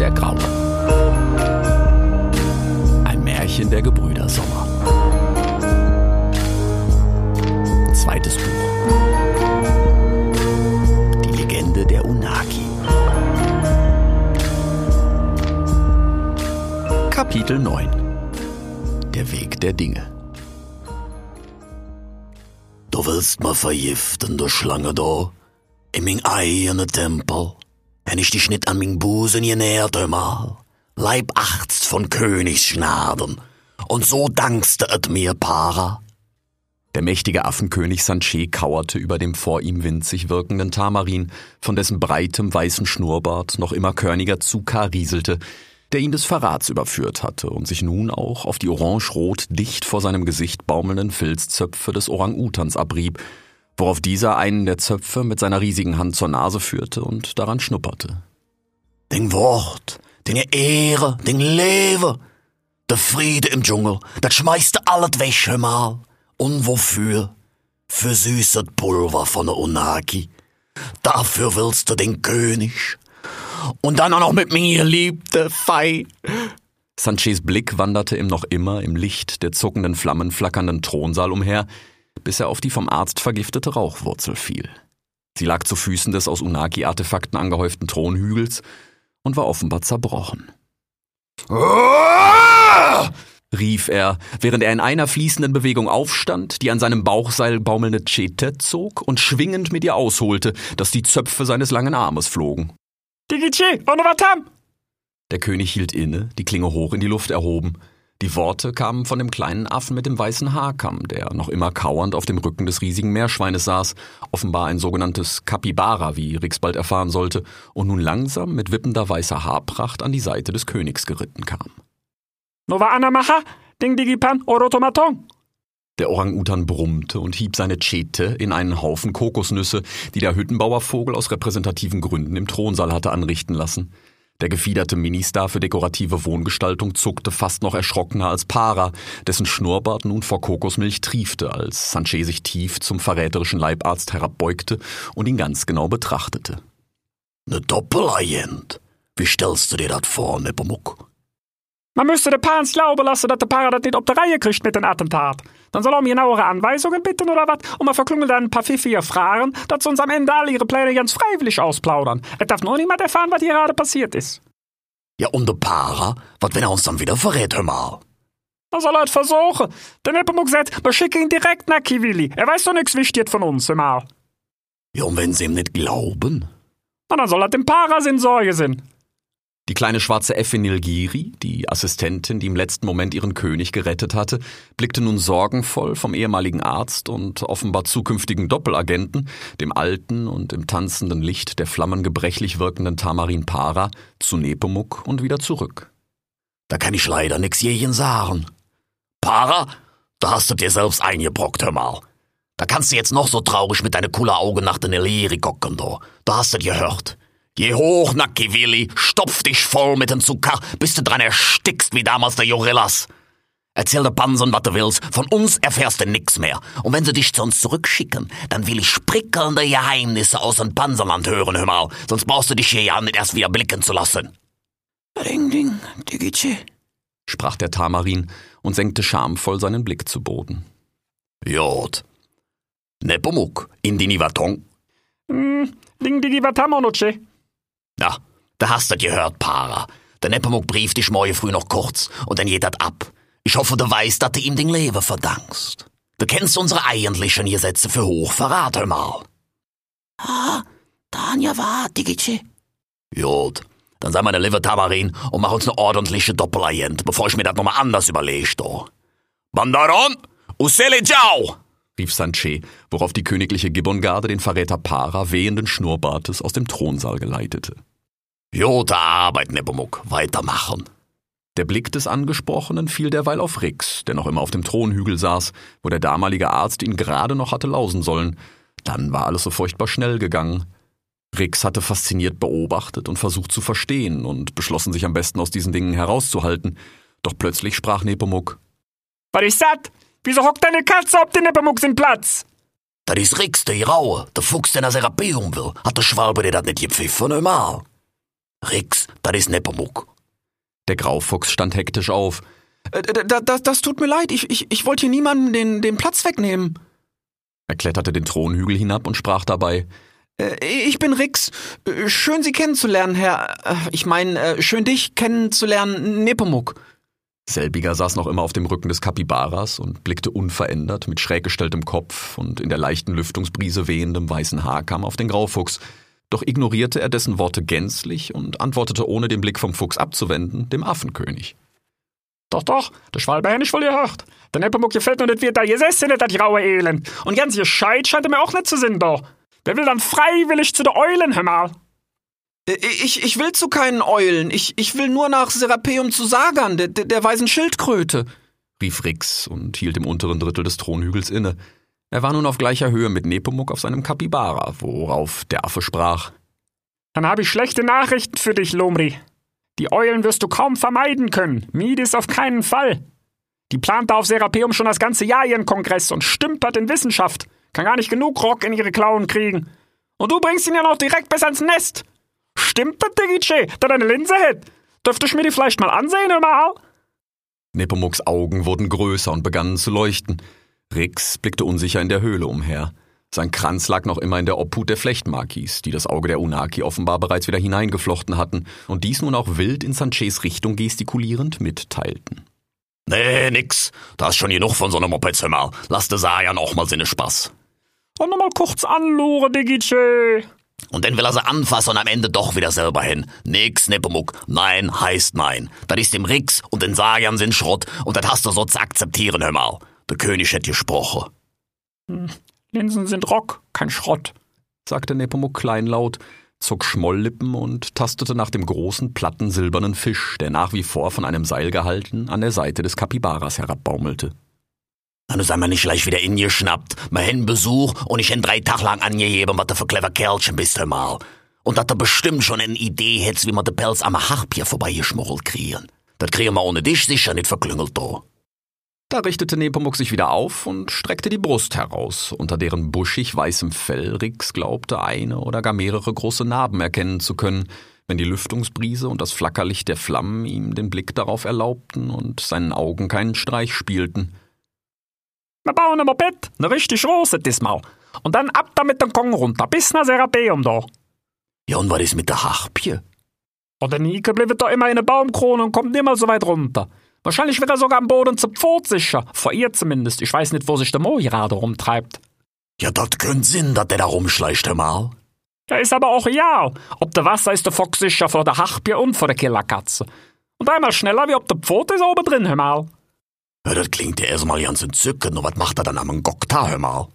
der Graue. Ein Märchen der Gebrüder Sommer. Zweites Buch. Die Legende der Unagi. Kapitel 9. Der Weg der Dinge. Du willst mal vergiften, du Schlange da, in mein eigenen Tempel. Wenn ich dich nicht an mein Busen genährt, mal. Leibachtst von Königsschnaden. Und so dankst du et mir, Para. Der mächtige Affenkönig Sanche kauerte über dem vor ihm winzig wirkenden Tamarin, von dessen breitem weißen Schnurrbart noch immer körniger Zuka rieselte, der ihn des Verrats überführt hatte und sich nun auch auf die orange-rot dicht vor seinem Gesicht baumelnden Filzzöpfe des Orang-Utans abrieb, worauf dieser einen der Zöpfe mit seiner riesigen Hand zur Nase führte und daran schnupperte. Den Wort, den Ehre, den Leben, der Friede im Dschungel, das schmeißt alles hör mal. Und wofür? Für süßes Pulver von der Unagi. Dafür willst du den König. Und dann auch noch mit mir, liebte Fei. Sanches Blick wanderte im noch immer im Licht der zuckenden Flammen flackernden Thronsaal umher, bis er auf die vom Arzt vergiftete Rauchwurzel fiel. Sie lag zu Füßen des aus Unagi-Artefakten angehäuften Thronhügels und war offenbar zerbrochen. rief er, während er in einer fließenden Bewegung aufstand, die an seinem Bauchseil baumelnde Chete zog und schwingend mit ihr ausholte, dass die Zöpfe seines langen Armes flogen. Digice, Onovatam! Der König hielt inne, die Klinge hoch in die Luft erhoben. Die Worte kamen von dem kleinen Affen mit dem weißen Haarkamm, der noch immer kauernd auf dem Rücken des riesigen Meerschweines saß, offenbar ein sogenanntes Kapibara, wie Rix bald erfahren sollte, und nun langsam mit wippender weißer Haarpracht an die Seite des Königs geritten kam. Nova Anamacha, Ding Digipan, Orotomatong. Der Orang-Utan brummte und hieb seine Chete in einen Haufen Kokosnüsse, die der Hüttenbauervogel aus repräsentativen Gründen im Thronsaal hatte anrichten lassen. Der gefiederte Ministar für dekorative Wohngestaltung zuckte fast noch erschrockener als Para, dessen Schnurrbart nun vor Kokosmilch triefte, als Sanchez sich tief zum verräterischen Leibarzt herabbeugte und ihn ganz genau betrachtete. Ne Doppelagent? Wie stellst du dir das vor, Nepomuk? Man müsste den Pans glauben lassen, dass der Para das nicht auf die Reihe kriegt mit dem Attentat. Dann soll er um genauere Anweisungen bitten oder was? Und man verklüngelt dann ein paar pfiffige Fragen, dass sie uns am Ende alle ihre Pläne ganz freiwillig ausplaudern. Es darf nur niemand erfahren, was hier gerade passiert ist. Ja, und der Para? Was, wenn er uns dann wieder verrät, hör mal? Dann soll er es versuchen. Der Nepomuk sagt, wir schicken ihn direkt nach Kiwili. Er weiß doch nichts wichtig von uns, hör mal. Ja, und wenn sie ihm nicht glauben? Na, dann soll er dem Para in Sorge sein. Die kleine schwarze Äffin Nilgiri, die Assistentin, die im letzten Moment ihren König gerettet hatte, blickte nun sorgenvoll vom ehemaligen Arzt und offenbar zukünftigen Doppelagenten, dem alten und im tanzenden Licht der Flammen gebrechlich wirkenden Tamarin Para, zu Nepomuk und wieder zurück. Da kann ich leider nix jeden sagen. Para, da hast du dir selbst eingebrockt, hör mal. Da kannst du jetzt noch so traurig mit deinen coolen Augen nach den Nilgiri gucken, da. Da hast du gehört. Geh hoch, Nacki Willi, stopf dich voll mit dem Zucker, bis du dran erstickst wie damals der Jorillas. Erzähl der Pansen, was du willst, von uns erfährst du nix mehr. Und wenn sie dich zu uns zurückschicken, dann will ich prickelnde Geheimnisse aus dem Panserland hören, hör mal, sonst brauchst du dich hier ja nicht erst wieder blicken zu lassen. Ring, ding, digici, sprach der Tamarin und senkte schamvoll seinen Blick zu Boden. Jod. Nepomuk, in die Nivatong. Hm, ding, digi, vatamonoce. Na, da hast du gehört, Para. Der Nepomuk brieft dich morgen früh noch kurz und dann geht dat ab. Ich hoffe, du weißt, dass du ihm den Leben verdankst. Du kennst unsere eigentlichen Gesetze für Hochverrat, hör mal. Ah, Tanja war, Digici. Gut, dann sei meine liebe Tamarin und mach uns ne ordentliche Doppelagent, bevor ich mir das nochmal anders überlege, do. Bandaron, usele ciao! rief Sanche, worauf die königliche Gibbongarde den Verräter Para wehenden Schnurrbartes aus dem Thronsaal geleitete. Gute Arbeit, Nepomuk, weitermachen. Der Blick des Angesprochenen fiel derweil auf Rix, der noch immer auf dem Thronhügel saß, wo der damalige Arzt ihn gerade noch hatte lausen sollen. Dann war alles so furchtbar schnell gegangen. Rix hatte fasziniert beobachtet und versucht zu verstehen und beschlossen sich am besten aus diesen Dingen herauszuhalten. Doch plötzlich sprach Nepomuk. Was ist das? Wieso hockt deine Katze auf den Nepomuk im Platz? Das ist Rix, der Raue, der Fuchs, der nach Serapeum will. Hat der Schwalbe dir das nicht gepfiffen, einmal? Rix, das ist Nepomuk. Der Graufuchs stand hektisch auf. Äh, da, da, das tut mir leid, ich, ich, ich wollte hier niemandem den, den Platz wegnehmen. Er kletterte den Thronhügel hinab und sprach dabei. Äh, ich bin Rix. Äh, schön, Sie kennenzulernen, Herr. Ich meine, schön dich kennenzulernen, Nepomuk. Selbiger saß noch immer auf dem Rücken des Kapibaras und blickte unverändert mit schräg gestelltem Kopf und in der leichten Lüftungsbrise wehendem weißen Haarkamm auf den Graufuchs. Doch ignorierte er dessen Worte gänzlich und antwortete ohne den Blick vom Fuchs abzuwenden, dem Affenkönig. Doch, doch, der Schwalbe habe ich wohl gehört. Der Nepomuk gefällt mir nicht, wie da gesessen hat, das graue Elend. Und ganz gescheit scheint er mir auch nicht zu sein, doch. Wer will dann freiwillig zu der Eulen, hör mal? Äh, ich, ich will zu keinen Eulen. Ich, ich will nur nach Serapeum zu Sagan, der, der, der weisen Schildkröte, rief Rix und hielt im unteren Drittel des Thronhügels inne. Er war nun auf gleicher Höhe mit Nepomuk auf seinem Kapibara, worauf der Affe sprach. Dann habe ich schlechte Nachrichten für dich, Lomri. Die Eulen wirst du kaum vermeiden können. Midis auf keinen Fall. Die plant da auf Serapeum schon das ganze Jahr ihren Kongress und stümpert in Wissenschaft. Kann gar nicht genug Rock in ihre Klauen kriegen. Und du bringst ihn ja noch direkt bis ans Nest. Stimmt das, Digice, da deine Linse hat? Dürfte ich mir die vielleicht mal ansehen, mal? Nepomuks Augen wurden größer und begannen zu leuchten. Rix blickte unsicher in der Höhle umher. Sein Kranz lag noch immer in der Obhut der Flechtmarkis, die das Auge der Unaki offenbar bereits wieder hineingeflochten hatten und dies nun auch wild in Sanchez Richtung gestikulierend mitteilten. Nee, nix. Da ist schon genug von so einem Moped, mal. Lass de Sajan auch mal seine Spaß. Und nochmal kurz anlure, Digice. Und dann will er sie anfassen und am Ende doch wieder selber hin. Nix, Nepomuk. Nein heißt nein. Das ist dem Rix und den Sajan sind Schrott und das hast du so zu akzeptieren, hör mal. Der König hätte gesprochen. Hm. Linsen sind Rock, kein Schrott, sagte Nepomuk kleinlaut, zog Schmolllippen und tastete nach dem großen, platten, silbernen Fisch, der nach wie vor von einem Seil gehalten an der Seite des Kapibaras herabbaumelte. Na, du sei mal nicht gleich wieder in ihr schnappt. Mal hin Besuch und ich hen drei Tag lang angeheben, was du für clever Kerlchen bist, hör mal. Und dass du bestimmt schon eine Idee hättest, wie man den Pelz am Harpier vorbeigeschmuggelt kriegen. Das kriegen wir ohne dich sicher nicht verklüngelt, do. Da richtete Nepomuk sich wieder auf und streckte die Brust heraus, unter deren buschig weißem Fell Rix glaubte, eine oder gar mehrere große Narben erkennen zu können, wenn die Lüftungsbrise und das Flackerlicht der Flammen ihm den Blick darauf erlaubten und seinen Augen keinen Streich spielten. Wir bauen ein Moped, ne richtig große diesmal. Und dann ab da mit dem Kong runter, bis nach Serapeum da. Ja, und was ist mit der Harpie? Und der Nike bleibt da immer in der Baumkrone und kommt nimmer so weit runter. Wahrscheinlich wird er sogar am Boden zu Pfot sicher. Vor ihr zumindest. Ich weiß nicht, wo sich der Mo gerade rumtreibt. Ja, das könnte Sinn, dass der da rumschleicht, mal. Ja, ist aber auch ja. Ob der Wasser ist der Fox sicher vor der Harpie und vor der Killerkatze. Und einmal schneller, wie ob der Pfot ist oben drin, hör mal. Ja, das klingt ja erstmal ganz entzückend. Und was macht er dann am Gokta, hör mal?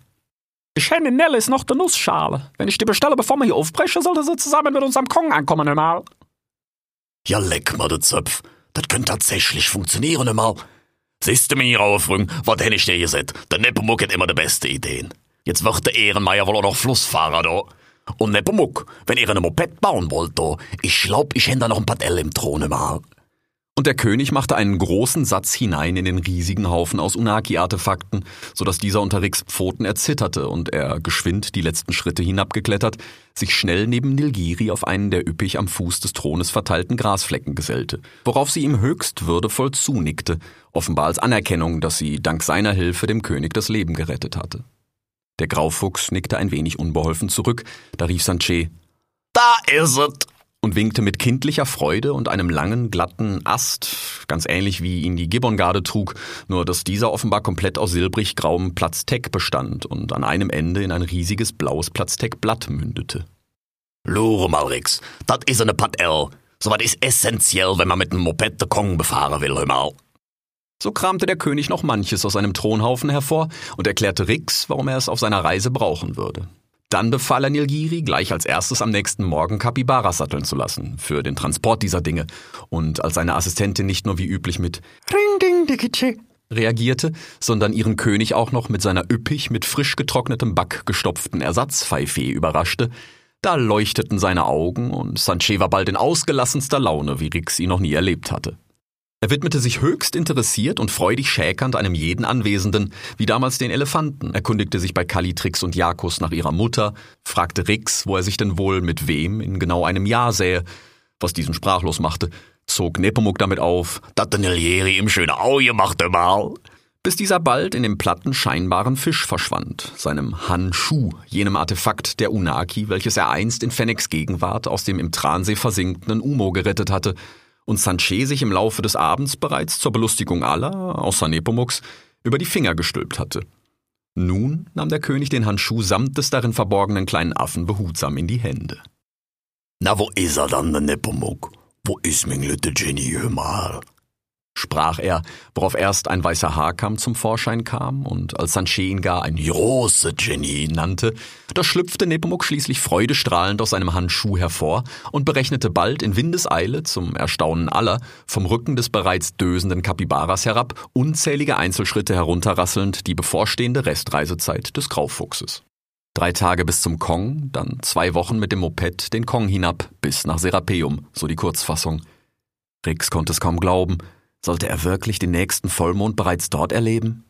Ich hätte in Nellis noch der Nussschale. Wenn ich die bestelle, bevor wir hier aufbrechen, sollte sie zusammen mit unserem Kong ankommen, hör mal. Ja, leck mal, der Zöpf. Das könnte tatsächlich funktionieren einmal. Siehst du mir aufrücken, was hätte ich dir gesagt? Der Nepomuk hat immer die beste Ideen. Jetzt wird der Ehrenmeier wohl auch noch Flussfahrer da. Und Nepomuk, wenn ihr ein Moped bauen wollt, da, ich glaub, ich hätte da noch ein paar L im Throne mal. Und der König machte einen großen Satz hinein in den riesigen Haufen aus Unaki-Artefakten, so dass dieser unter Ricks Pfoten erzitterte und er, geschwind die letzten Schritte hinabgeklettert, sich schnell neben Nilgiri auf einen der üppig am Fuß des Thrones verteilten Grasflecken gesellte, worauf sie ihm höchst würdevoll zunickte, offenbar als Anerkennung, dass sie dank seiner Hilfe dem König das Leben gerettet hatte. Der Graufuchs nickte ein wenig unbeholfen zurück, da rief Sanchez, Da is es! Und winkte mit kindlicher Freude und einem langen, glatten Ast, ganz ähnlich wie ihn die Gibbongarde trug, nur dass dieser offenbar komplett aus silbrig grauem Platzteck bestand und an einem Ende in ein riesiges blaues Platzteckblatt mündete. Lure mal, Rix, das is eine Pat L. So was ist essentiell, wenn man mit einem Moped de Kong befahren will, hör mal. So kramte der König noch manches aus seinem Thronhaufen hervor und erklärte Rix, warum er es auf seiner Reise brauchen würde. Dann befahl er Nilgiri, gleich als erstes am nächsten Morgen Kapibaras satteln zu lassen, für den Transport dieser Dinge, und als seine Assistentin nicht nur wie üblich mit Ring Ding Digiche reagierte, sondern ihren König auch noch mit seiner üppig mit frisch getrocknetem Back gestopften Ersatzpfeife überraschte, da leuchteten seine Augen und Sanchez war bald in ausgelassenster Laune, wie Rix ihn noch nie erlebt hatte. Er widmete sich höchst interessiert und freudig schäkernd einem jeden Anwesenden, wie damals den Elefanten, erkundigte sich bei Kalitrix und Jakos nach ihrer Mutter, fragte Rix, wo er sich denn wohl mit wem in genau einem Jahr sähe, was diesen sprachlos machte, zog Nepomuk damit auf, dat den Nelieri im schönen Auge machte mal. bis dieser bald in dem platten scheinbaren Fisch verschwand, seinem Hanshu, jenem Artefakt der Unaki, welches er einst in Fennecs Gegenwart aus dem im Transee versinkenden Umo gerettet hatte, und Sanche sich im Laufe des Abends bereits zur Belustigung aller, außer Nepomuks, über die Finger gestülpt hatte. Nun nahm der König den Handschuh samt des darin verborgenen kleinen Affen behutsam in die Hände. Na, wo is er dann, der Nepomuk? Wo is mein lütte Genie mal? Sprach er, worauf erst ein weißer Haarkamm zum Vorschein kam, und als Sanche ihn gar ein Große Genie. nannte, da schlüpfte Nepomuk schließlich freudestrahlend aus seinem Handschuh hervor und berechnete bald in Windeseile, zum Erstaunen aller, vom Rücken des bereits dösenden Kapibaras herab, unzählige Einzelschritte herunterrasselnd die bevorstehende Restreisezeit des Graufuchses. Drei Tage bis zum Kong, dann zwei Wochen mit dem Moped den Kong hinab bis nach Serapeum, so die Kurzfassung. Rix konnte es kaum glauben. Sollte er wirklich den nächsten Vollmond bereits dort erleben?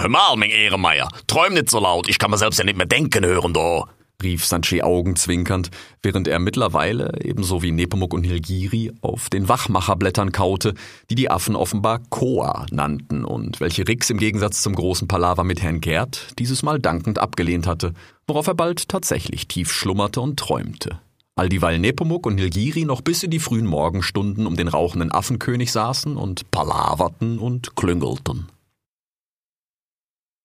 Hör mal, mein Ehrenmeier, träum nicht so laut, ich kann mir selbst ja nicht mehr denken hören, da. rief Sanche augenzwinkernd, während er mittlerweile, ebenso wie Nepomuk und Hilgiri, auf den Wachmacherblättern kaute, die die Affen offenbar Koa nannten und welche Rix im Gegensatz zum großen Palaver mit Herrn Gerd dieses Mal dankend abgelehnt hatte, worauf er bald tatsächlich tief schlummerte und träumte. All dieweil Nepomuk und Nilgiri noch bis in die frühen Morgenstunden um den rauchenden Affenkönig saßen und palaverten und klüngelten.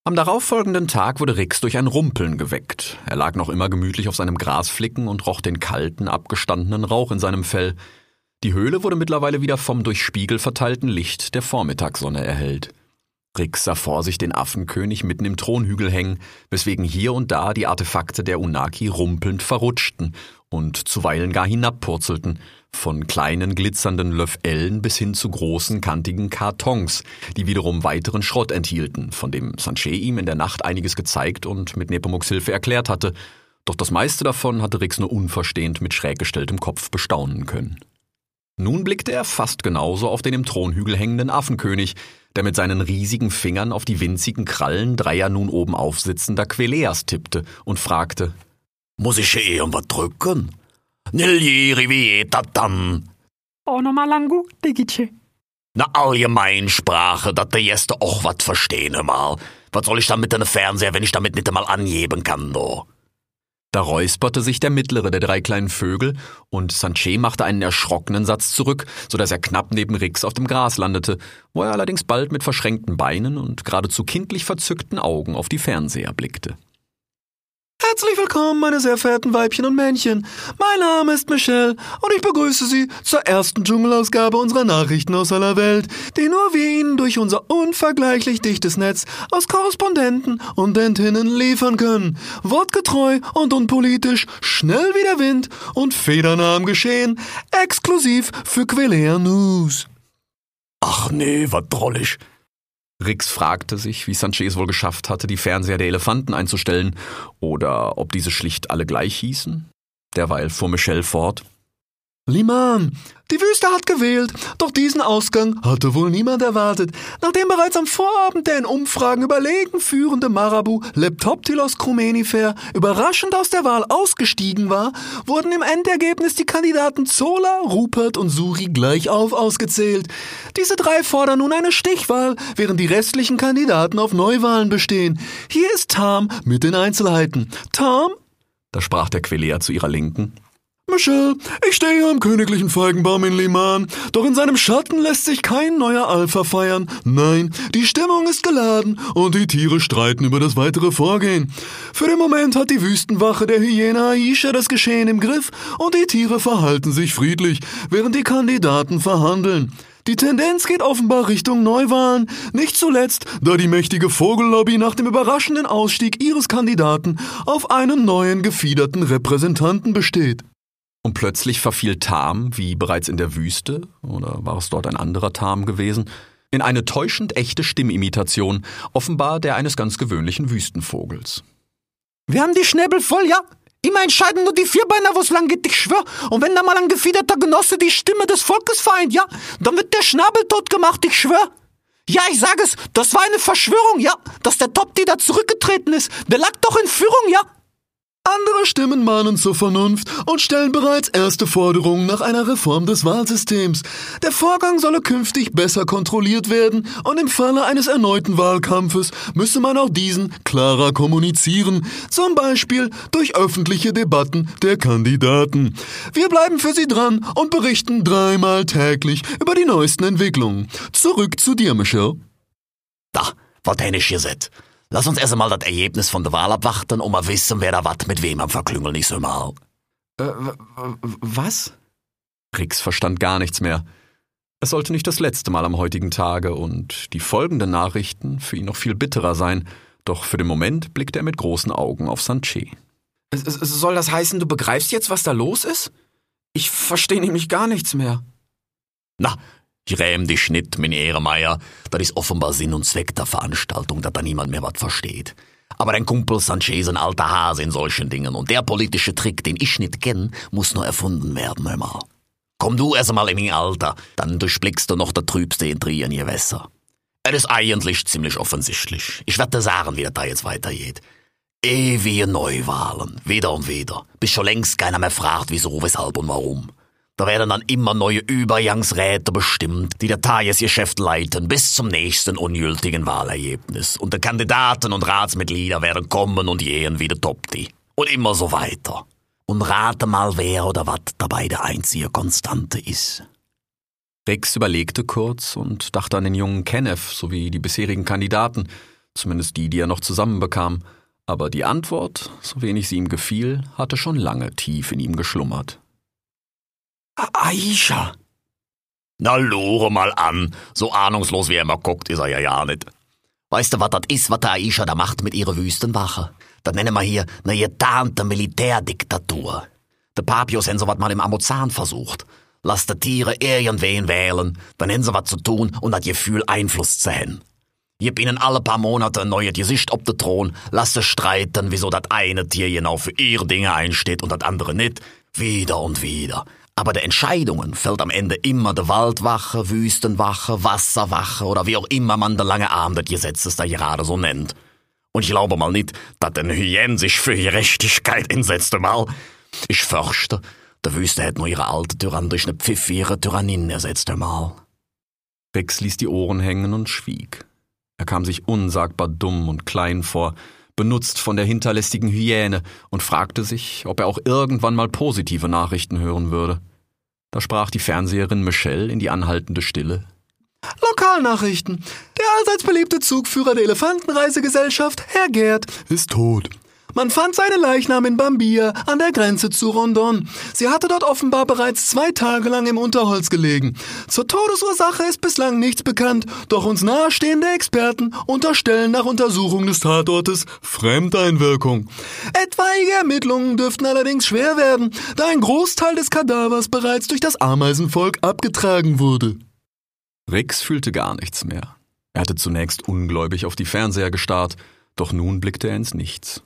Am darauffolgenden Tag wurde Rix durch ein Rumpeln geweckt. Er lag noch immer gemütlich auf seinem Grasflicken und roch den kalten, abgestandenen Rauch in seinem Fell. Die Höhle wurde mittlerweile wieder vom durch Spiegel verteilten Licht der Vormittagssonne erhellt. Rix sah vor sich den Affenkönig mitten im Thronhügel hängen, weswegen hier und da die Artefakte der Unaki rumpelnd verrutschten und zuweilen gar hinabpurzelten, von kleinen glitzernden Löffellen bis hin zu großen kantigen Kartons, die wiederum weiteren Schrott enthielten, von dem Sanche ihm in der Nacht einiges gezeigt und mit Nepomuks Hilfe erklärt hatte, doch das meiste davon hatte Rix nur unverstehend mit schräg gestelltem Kopf bestaunen können. Nun blickte er fast genauso auf den im Thronhügel hängenden Affenkönig, der mit seinen riesigen Fingern auf die winzigen Krallen dreier nun oben aufsitzender Queleas tippte und fragte, Muss ich hier irgendwas drücken? Nilieri wie dat dann? Oh, nochmal Langu, Digice. Na Allgemeinsprache, dat der Jeste auch wat verstehen mal. Was soll ich dann mit deinem Fernseher, wenn ich damit nicht einmal angeben kann, do? Da räusperte sich der mittlere der drei kleinen Vögel und Sanche machte einen erschrockenen Satz zurück, so dass er knapp neben Rix auf dem Gras landete, wo er allerdings bald mit verschränkten Beinen und geradezu kindlich verzückten Augen auf die Fernseher blickte. Herzlich willkommen, meine sehr verehrten Weibchen und Männchen. Mein Name ist Michelle und ich begrüße Sie zur ersten Dschungelausgabe unserer Nachrichten aus aller Welt, die nur wir Ihnen durch unser unvergleichlich dichtes Netz aus Korrespondenten und Dentinnen liefern können. Wortgetreu und unpolitisch, schnell wie der Wind und federnah am Geschehen, exklusiv für Quelea News. Ach nee, wat drollig. Rix fragte sich, wie Sanche es wohl geschafft hatte, die Fernseher der Elefanten einzustellen, oder ob diese schlicht alle gleich hießen. Derweil fuhr Michelle fort. Liman, die Wüste hat gewählt, doch diesen Ausgang hatte wohl niemand erwartet. Nachdem bereits am Vorabend der in Umfragen überlegen führende Marabu Leptoptilos crumenifer überraschend aus der Wahl ausgestiegen war, wurden im Endergebnis die Kandidaten Zola, Rupert und Suri gleich auf ausgezählt. Diese drei fordern nun eine Stichwahl, während die restlichen Kandidaten auf Neuwahlen bestehen. Hier ist Tam mit den Einzelheiten. Tam? Da sprach der Quelea zu ihrer Linken. Michelle, ich stehe am königlichen Feigenbaum in Liman, doch in seinem Schatten lässt sich kein neuer Alpha feiern. Nein, die Stimmung ist geladen und die Tiere streiten über das weitere Vorgehen. Für den Moment hat die Wüstenwache der Hyäne Aisha das Geschehen im Griff und die Tiere verhalten sich friedlich, während die Kandidaten verhandeln. Die Tendenz geht offenbar Richtung Neuwahlen, nicht zuletzt, da die mächtige Vogellobby nach dem überraschenden Ausstieg ihres Kandidaten auf einen neuen gefiederten Repräsentanten besteht. Und plötzlich verfiel Tam, wie bereits in der Wüste, oder war es dort ein anderer Tam gewesen, in eine täuschend echte Stimmimitation, offenbar der eines ganz gewöhnlichen Wüstenvogels. Wir haben die Schnäbel voll, ja? Immer entscheiden nur die Vierbeiner, wo's lang geht, ich schwör. Und wenn da mal ein gefiederter Genosse die Stimme des Volkes vereint, ja, dann wird der Schnabel tot gemacht, ich schwör. Ja, ich sag es, das war eine Verschwörung, ja. Dass der Top, die da zurückgetreten ist, der lag doch in Führung, ja. Andere Stimmen mahnen zur Vernunft und stellen bereits erste Forderungen nach einer Reform des Wahlsystems. Der Vorgang solle künftig besser kontrolliert werden und im Falle eines erneuten Wahlkampfes müsse man auch diesen klarer kommunizieren, zum Beispiel durch öffentliche Debatten der Kandidaten. Wir bleiben für Sie dran und berichten dreimal täglich über die neuesten Entwicklungen. Zurück zu dir, Michelle. Da, was ich gesagt? Lass uns erst einmal das Ergebnis von der Wahl abwarten und mal wissen, wer da wat mit wem am Verklüngeln ist mal. Äh, was? Rix verstand gar nichts mehr. Es sollte nicht das letzte Mal am heutigen Tage und die folgenden Nachrichten für ihn noch viel bitterer sein, doch für den Moment blickte er mit großen Augen auf Sanche. Soll das heißen, du begreifst jetzt, was da los ist? Ich verstehe nämlich gar nichts mehr. Na, ich räm dich nicht, mein Ehrenmeier. Das ist offenbar Sinn und Zweck der Veranstaltung, dass da niemand mehr was versteht. Aber dein Kumpel Sanchez ist ein alter Hase in solchen Dingen und der politische Trick, den ich nicht kenn, muss nur erfunden werden, mal. Komm du erst einmal in mein Alter, dann durchblickst du noch der trübste Intrigen ihr Wässer. Es ist eigentlich ziemlich offensichtlich. Ich werde sagen, wie das da jetzt weitergeht. Ewige Neuwahlen, wieder und wieder, bis schon längst keiner mehr fragt, wieso, weshalb und warum. Da werden dann immer neue Übergangsräte bestimmt, die der Tagesgeschäft leiten bis zum nächsten ungültigen Wahlergebnis. Und die Kandidaten und Ratsmitglieder werden kommen und gehen wie der Topti. Und immer so weiter. Und rate mal, wer oder was dabei der einzige Konstante ist. Rex überlegte kurz und dachte an den jungen Kenneth sowie die bisherigen Kandidaten, zumindest die, die er noch zusammenbekam. Aber die Antwort, so wenig sie ihm gefiel, hatte schon lange tief in ihm geschlummert. Aisha. Na, lore mal an. So ahnungslos wie er immer guckt, ist er ja ja nicht. Weißt du, was das ist, was der Aisha da macht mit ihrer Wüstenwache? Das nennen wir hier eine getarnte Militärdiktatur. Der Papios haben sowas mal im Amazon versucht. Lass die Tiere irgendwen wählen, dann haben sie was zu tun und das Gefühl, Einfluss zu haben. Gib ihnen alle paar Monate ein neues Gesicht ob den Thron, lass sie streiten, wieso das eine Tier genau für ihre Dinge einsteht und das andere nicht. Wieder und wieder. Aber der Entscheidungen fällt am Ende immer der Waldwache, Wüstenwache, Wasserwache oder wie auch immer man der lange Arm des Gesetzes da gerade so nennt. Und ich glaube mal nicht, dass der Hyän sich für Gerechtigkeit einsetzte mal. Ich fürchte, der Wüste hätte nur ihre alte Tyrann durch eine pfiffige Tyrannin ersetzt mal. Bex ließ die Ohren hängen und schwieg. Er kam sich unsagbar dumm und klein vor, benutzt von der hinterlästigen Hyäne und fragte sich, ob er auch irgendwann mal positive Nachrichten hören würde. Da sprach die Fernseherin Michelle in die anhaltende Stille. Lokalnachrichten. Der allseits beliebte Zugführer der Elefantenreisegesellschaft, Herr Gerd, ist tot. Man fand seine Leichnam in Bambia an der Grenze zu Rondon. Sie hatte dort offenbar bereits zwei Tage lang im Unterholz gelegen. Zur Todesursache ist bislang nichts bekannt, doch uns nahestehende Experten unterstellen nach Untersuchung des Tatortes Fremdeinwirkung. Etwaige Ermittlungen dürften allerdings schwer werden, da ein Großteil des Kadavers bereits durch das Ameisenvolk abgetragen wurde. Rix fühlte gar nichts mehr. Er hatte zunächst ungläubig auf die Fernseher gestarrt, doch nun blickte er ins Nichts.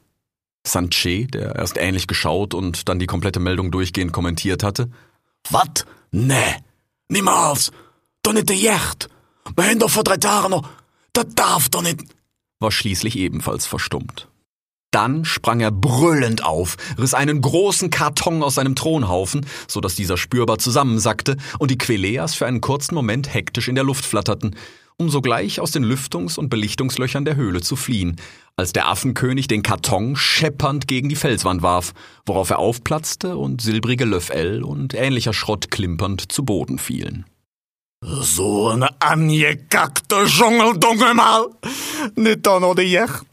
Sanche, der erst ähnlich geschaut und dann die komplette Meldung durchgehend kommentiert hatte. Wat? Nee, niemals. Doch nicht der Yacht. Wir haben doch vor drei Tagen noch. Das darf doch nicht. War schließlich ebenfalls verstummt. Dann sprang er brüllend auf, riss einen großen Karton aus seinem Thronhaufen, so dass dieser spürbar zusammensackte und die Queleas für einen kurzen Moment hektisch in der Luft flatterten, um sogleich aus den Lüftungs- und Belichtungslöchern der Höhle zu fliehen, als der Affenkönig den Karton scheppernd gegen die Felswand warf, worauf er aufplatzte und silbrige Löffel und ähnlicher Schrott klimpernd zu Boden fielen. So eine angekackte Dschungeldunge mal! Nicht da noch die Yacht.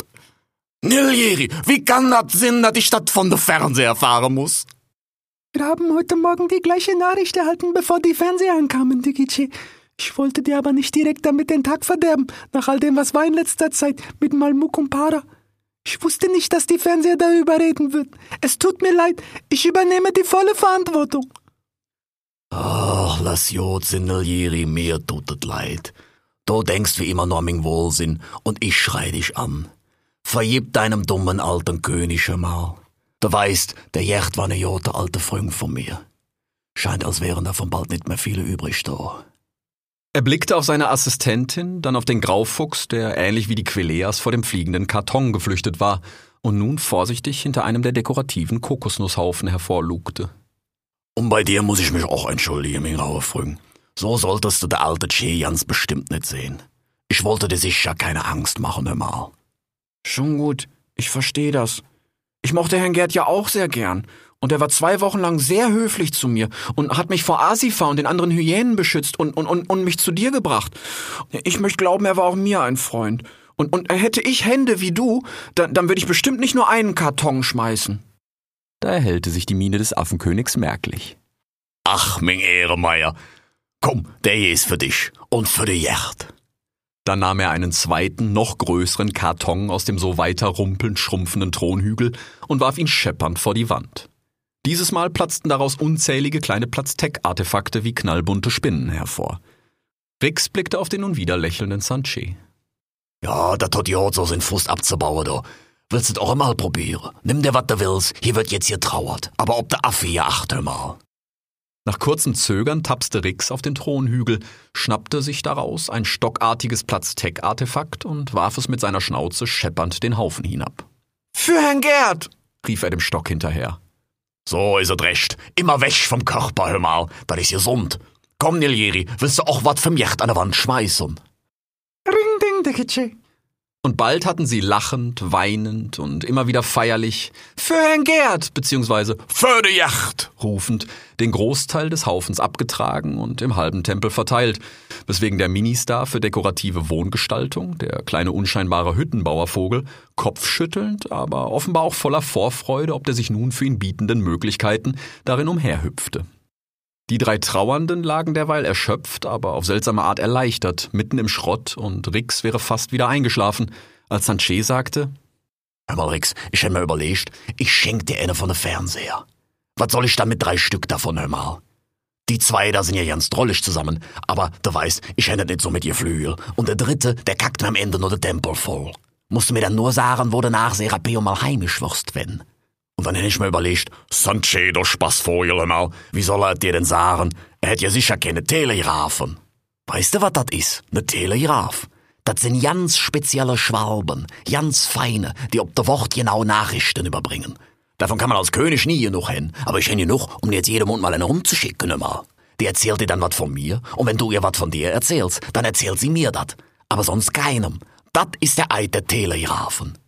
Niljeri, wie kann das sein, dass ich das von der Fernseher erfahren muss? Wir haben heute Morgen die gleiche Nachricht erhalten, bevor die Fernseher ankamen, Digici. Ich wollte dir aber nicht direkt damit den Tag verderben, nach all dem, was war in letzter Zeit mit Malmuk und Para. Ich wusste nicht, dass die Fernseher darüber reden würden. Es tut mir leid, ich übernehme die volle Verantwortung. Ach, lass Jod Sinneljeri, mir tut es leid. Du denkst wie immer nur an mein Wohlsinn und ich schrei dich an. Vergib deinem dummen alten König mal. Du weißt, der Jecht war ne jote alte Freund von mir. Scheint, als wären davon bald nicht mehr viele übrig da. Er blickte auf seine Assistentin, dann auf den Graufuchs, der ähnlich wie die Queleas vor dem fliegenden Karton geflüchtet war, und nun vorsichtig hinter einem der dekorativen Kokosnusshaufen hervorlugte. Und bei dir muss ich mich auch entschuldigen, mein grauer Früng. So solltest du der alte Che ganz bestimmt nicht sehen. Ich wollte dir sicher keine Angst machen, hör mal. Schon gut, ich verstehe das. Ich mochte Herrn Gerd ja auch sehr gern. Und er war zwei Wochen lang sehr höflich zu mir und hat mich vor Asifa und den anderen Hyänen beschützt und, und, und, und mich zu dir gebracht. Ich möchte glauben, er war auch mir ein Freund. Und, und hätte ich Hände wie du, dann, dann würde ich bestimmt nicht nur einen Karton schmeißen. Da erhellte sich die Miene des Affenkönigs merklich. Ach, mein Ehremeier. Komm, der hier ist für dich und für die Yacht. Dann nahm er einen zweiten, noch größeren Karton aus dem so weiter rumpelnd schrumpfenden Thronhügel und warf ihn scheppernd vor die Wand. Dieses Mal platzten daraus unzählige kleine Platztec-Artefakte wie knallbunte Spinnen hervor. Rix blickte auf den nun wieder lächelnden Sanche. Ja, da tut ja so den Fuß abzubauen, da. Willst du doch einmal probieren? Nimm dir, was du willst, hier wird jetzt hier trauert. Aber ob der Affe hier achte mal. Nach kurzem Zögern tapste Rix auf den Thronhügel, schnappte sich daraus ein stockartiges Platztec-Artefakt und warf es mit seiner Schnauze scheppernd den Haufen hinab. Für Herrn Gerd! rief er dem Stock hinterher. So is es recht. Immer weg vom Körper, hör mal. Das ist gesund. Komm, Niljeri, willst du auch wat vom Yacht an der Wand schmeißen? Ring ding dicke Und bald hatten sie lachend, weinend und immer wieder feierlich für Herrn Gerd beziehungsweise für die Yacht rufend den Großteil des Haufens abgetragen und im halben Tempel verteilt, weswegen der Ministar für dekorative Wohngestaltung, der kleine unscheinbare Hüttenbauervogel, kopfschüttelnd, aber offenbar auch voller Vorfreude ob der sich nun für ihn bietenden Möglichkeiten darin umherhüpfte. Die drei Trauernden lagen derweil erschöpft, aber auf seltsame Art erleichtert, mitten im Schrott, und Rix wäre fast wieder eingeschlafen, als Sanche sagte, Hör mal, Rix, ich hätte mir überlegt, ich schenk dir eine von den Fernseher. Was soll ich dann mit drei Stück davon, hör mal? Die zwei, da sind ja ganz drollig zusammen, aber du weißt, ich hätte nicht so mit ihr Flügel. Und der dritte, der kackt mir am Ende nur den Tempel voll. Musst du mir dann nur sagen, wo du nach Serapeo mal heimisch wirst, wenn. Und dann hätte ich mir überlegt, Sanche, du Spaßvogel, mal, wie soll er dir denn sagen? Er hätte ja sicher keine Telegirafen. Weißt du, was das ist? Ne Telegiraf. Das sind ganz spezielle Schwalben, ganz feine, die ob der Wort genau Nachrichten überbringen. Davon kann man als König nie genug hin, aber ich hätte genug, um jetzt jeden Mund mal eine rumzuschicken immer. Die erzählt dir dann was von mir, und wenn du ihr was von dir erzählst, dann erzählt sie mir das. Aber sonst keinem. Das ist der Eid der Telegirafen.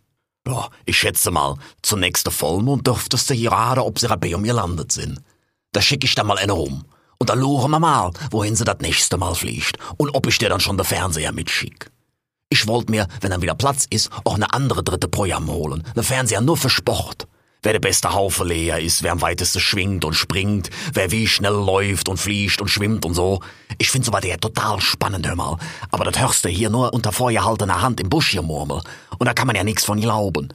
Ja, ich schätze mal, zur nächsten Vollmond dürftest du gerade, ob sie bei mir landet sind. Da schick ich dann mal eine rum. Und dann luren wir mal, wohin sie das nächste Mal fliegt. Und ob ich dir dann schon den Fernseher mitschick. Ich wollte mir, wenn dann wieder Platz ist, auch eine andere dritte Programm holen. Ne Fernseher nur für Sport. Wer der beste Haufeleger ist, wer am weitesten schwingt und springt, wer wie schnell läuft und fliegt und schwimmt und so. Ich find sowas ja total spannend, hör mal. Aber das hörst du hier nur unter vorgehaltener Hand im Busch hier murmel. Und da kann man ja nix von glauben.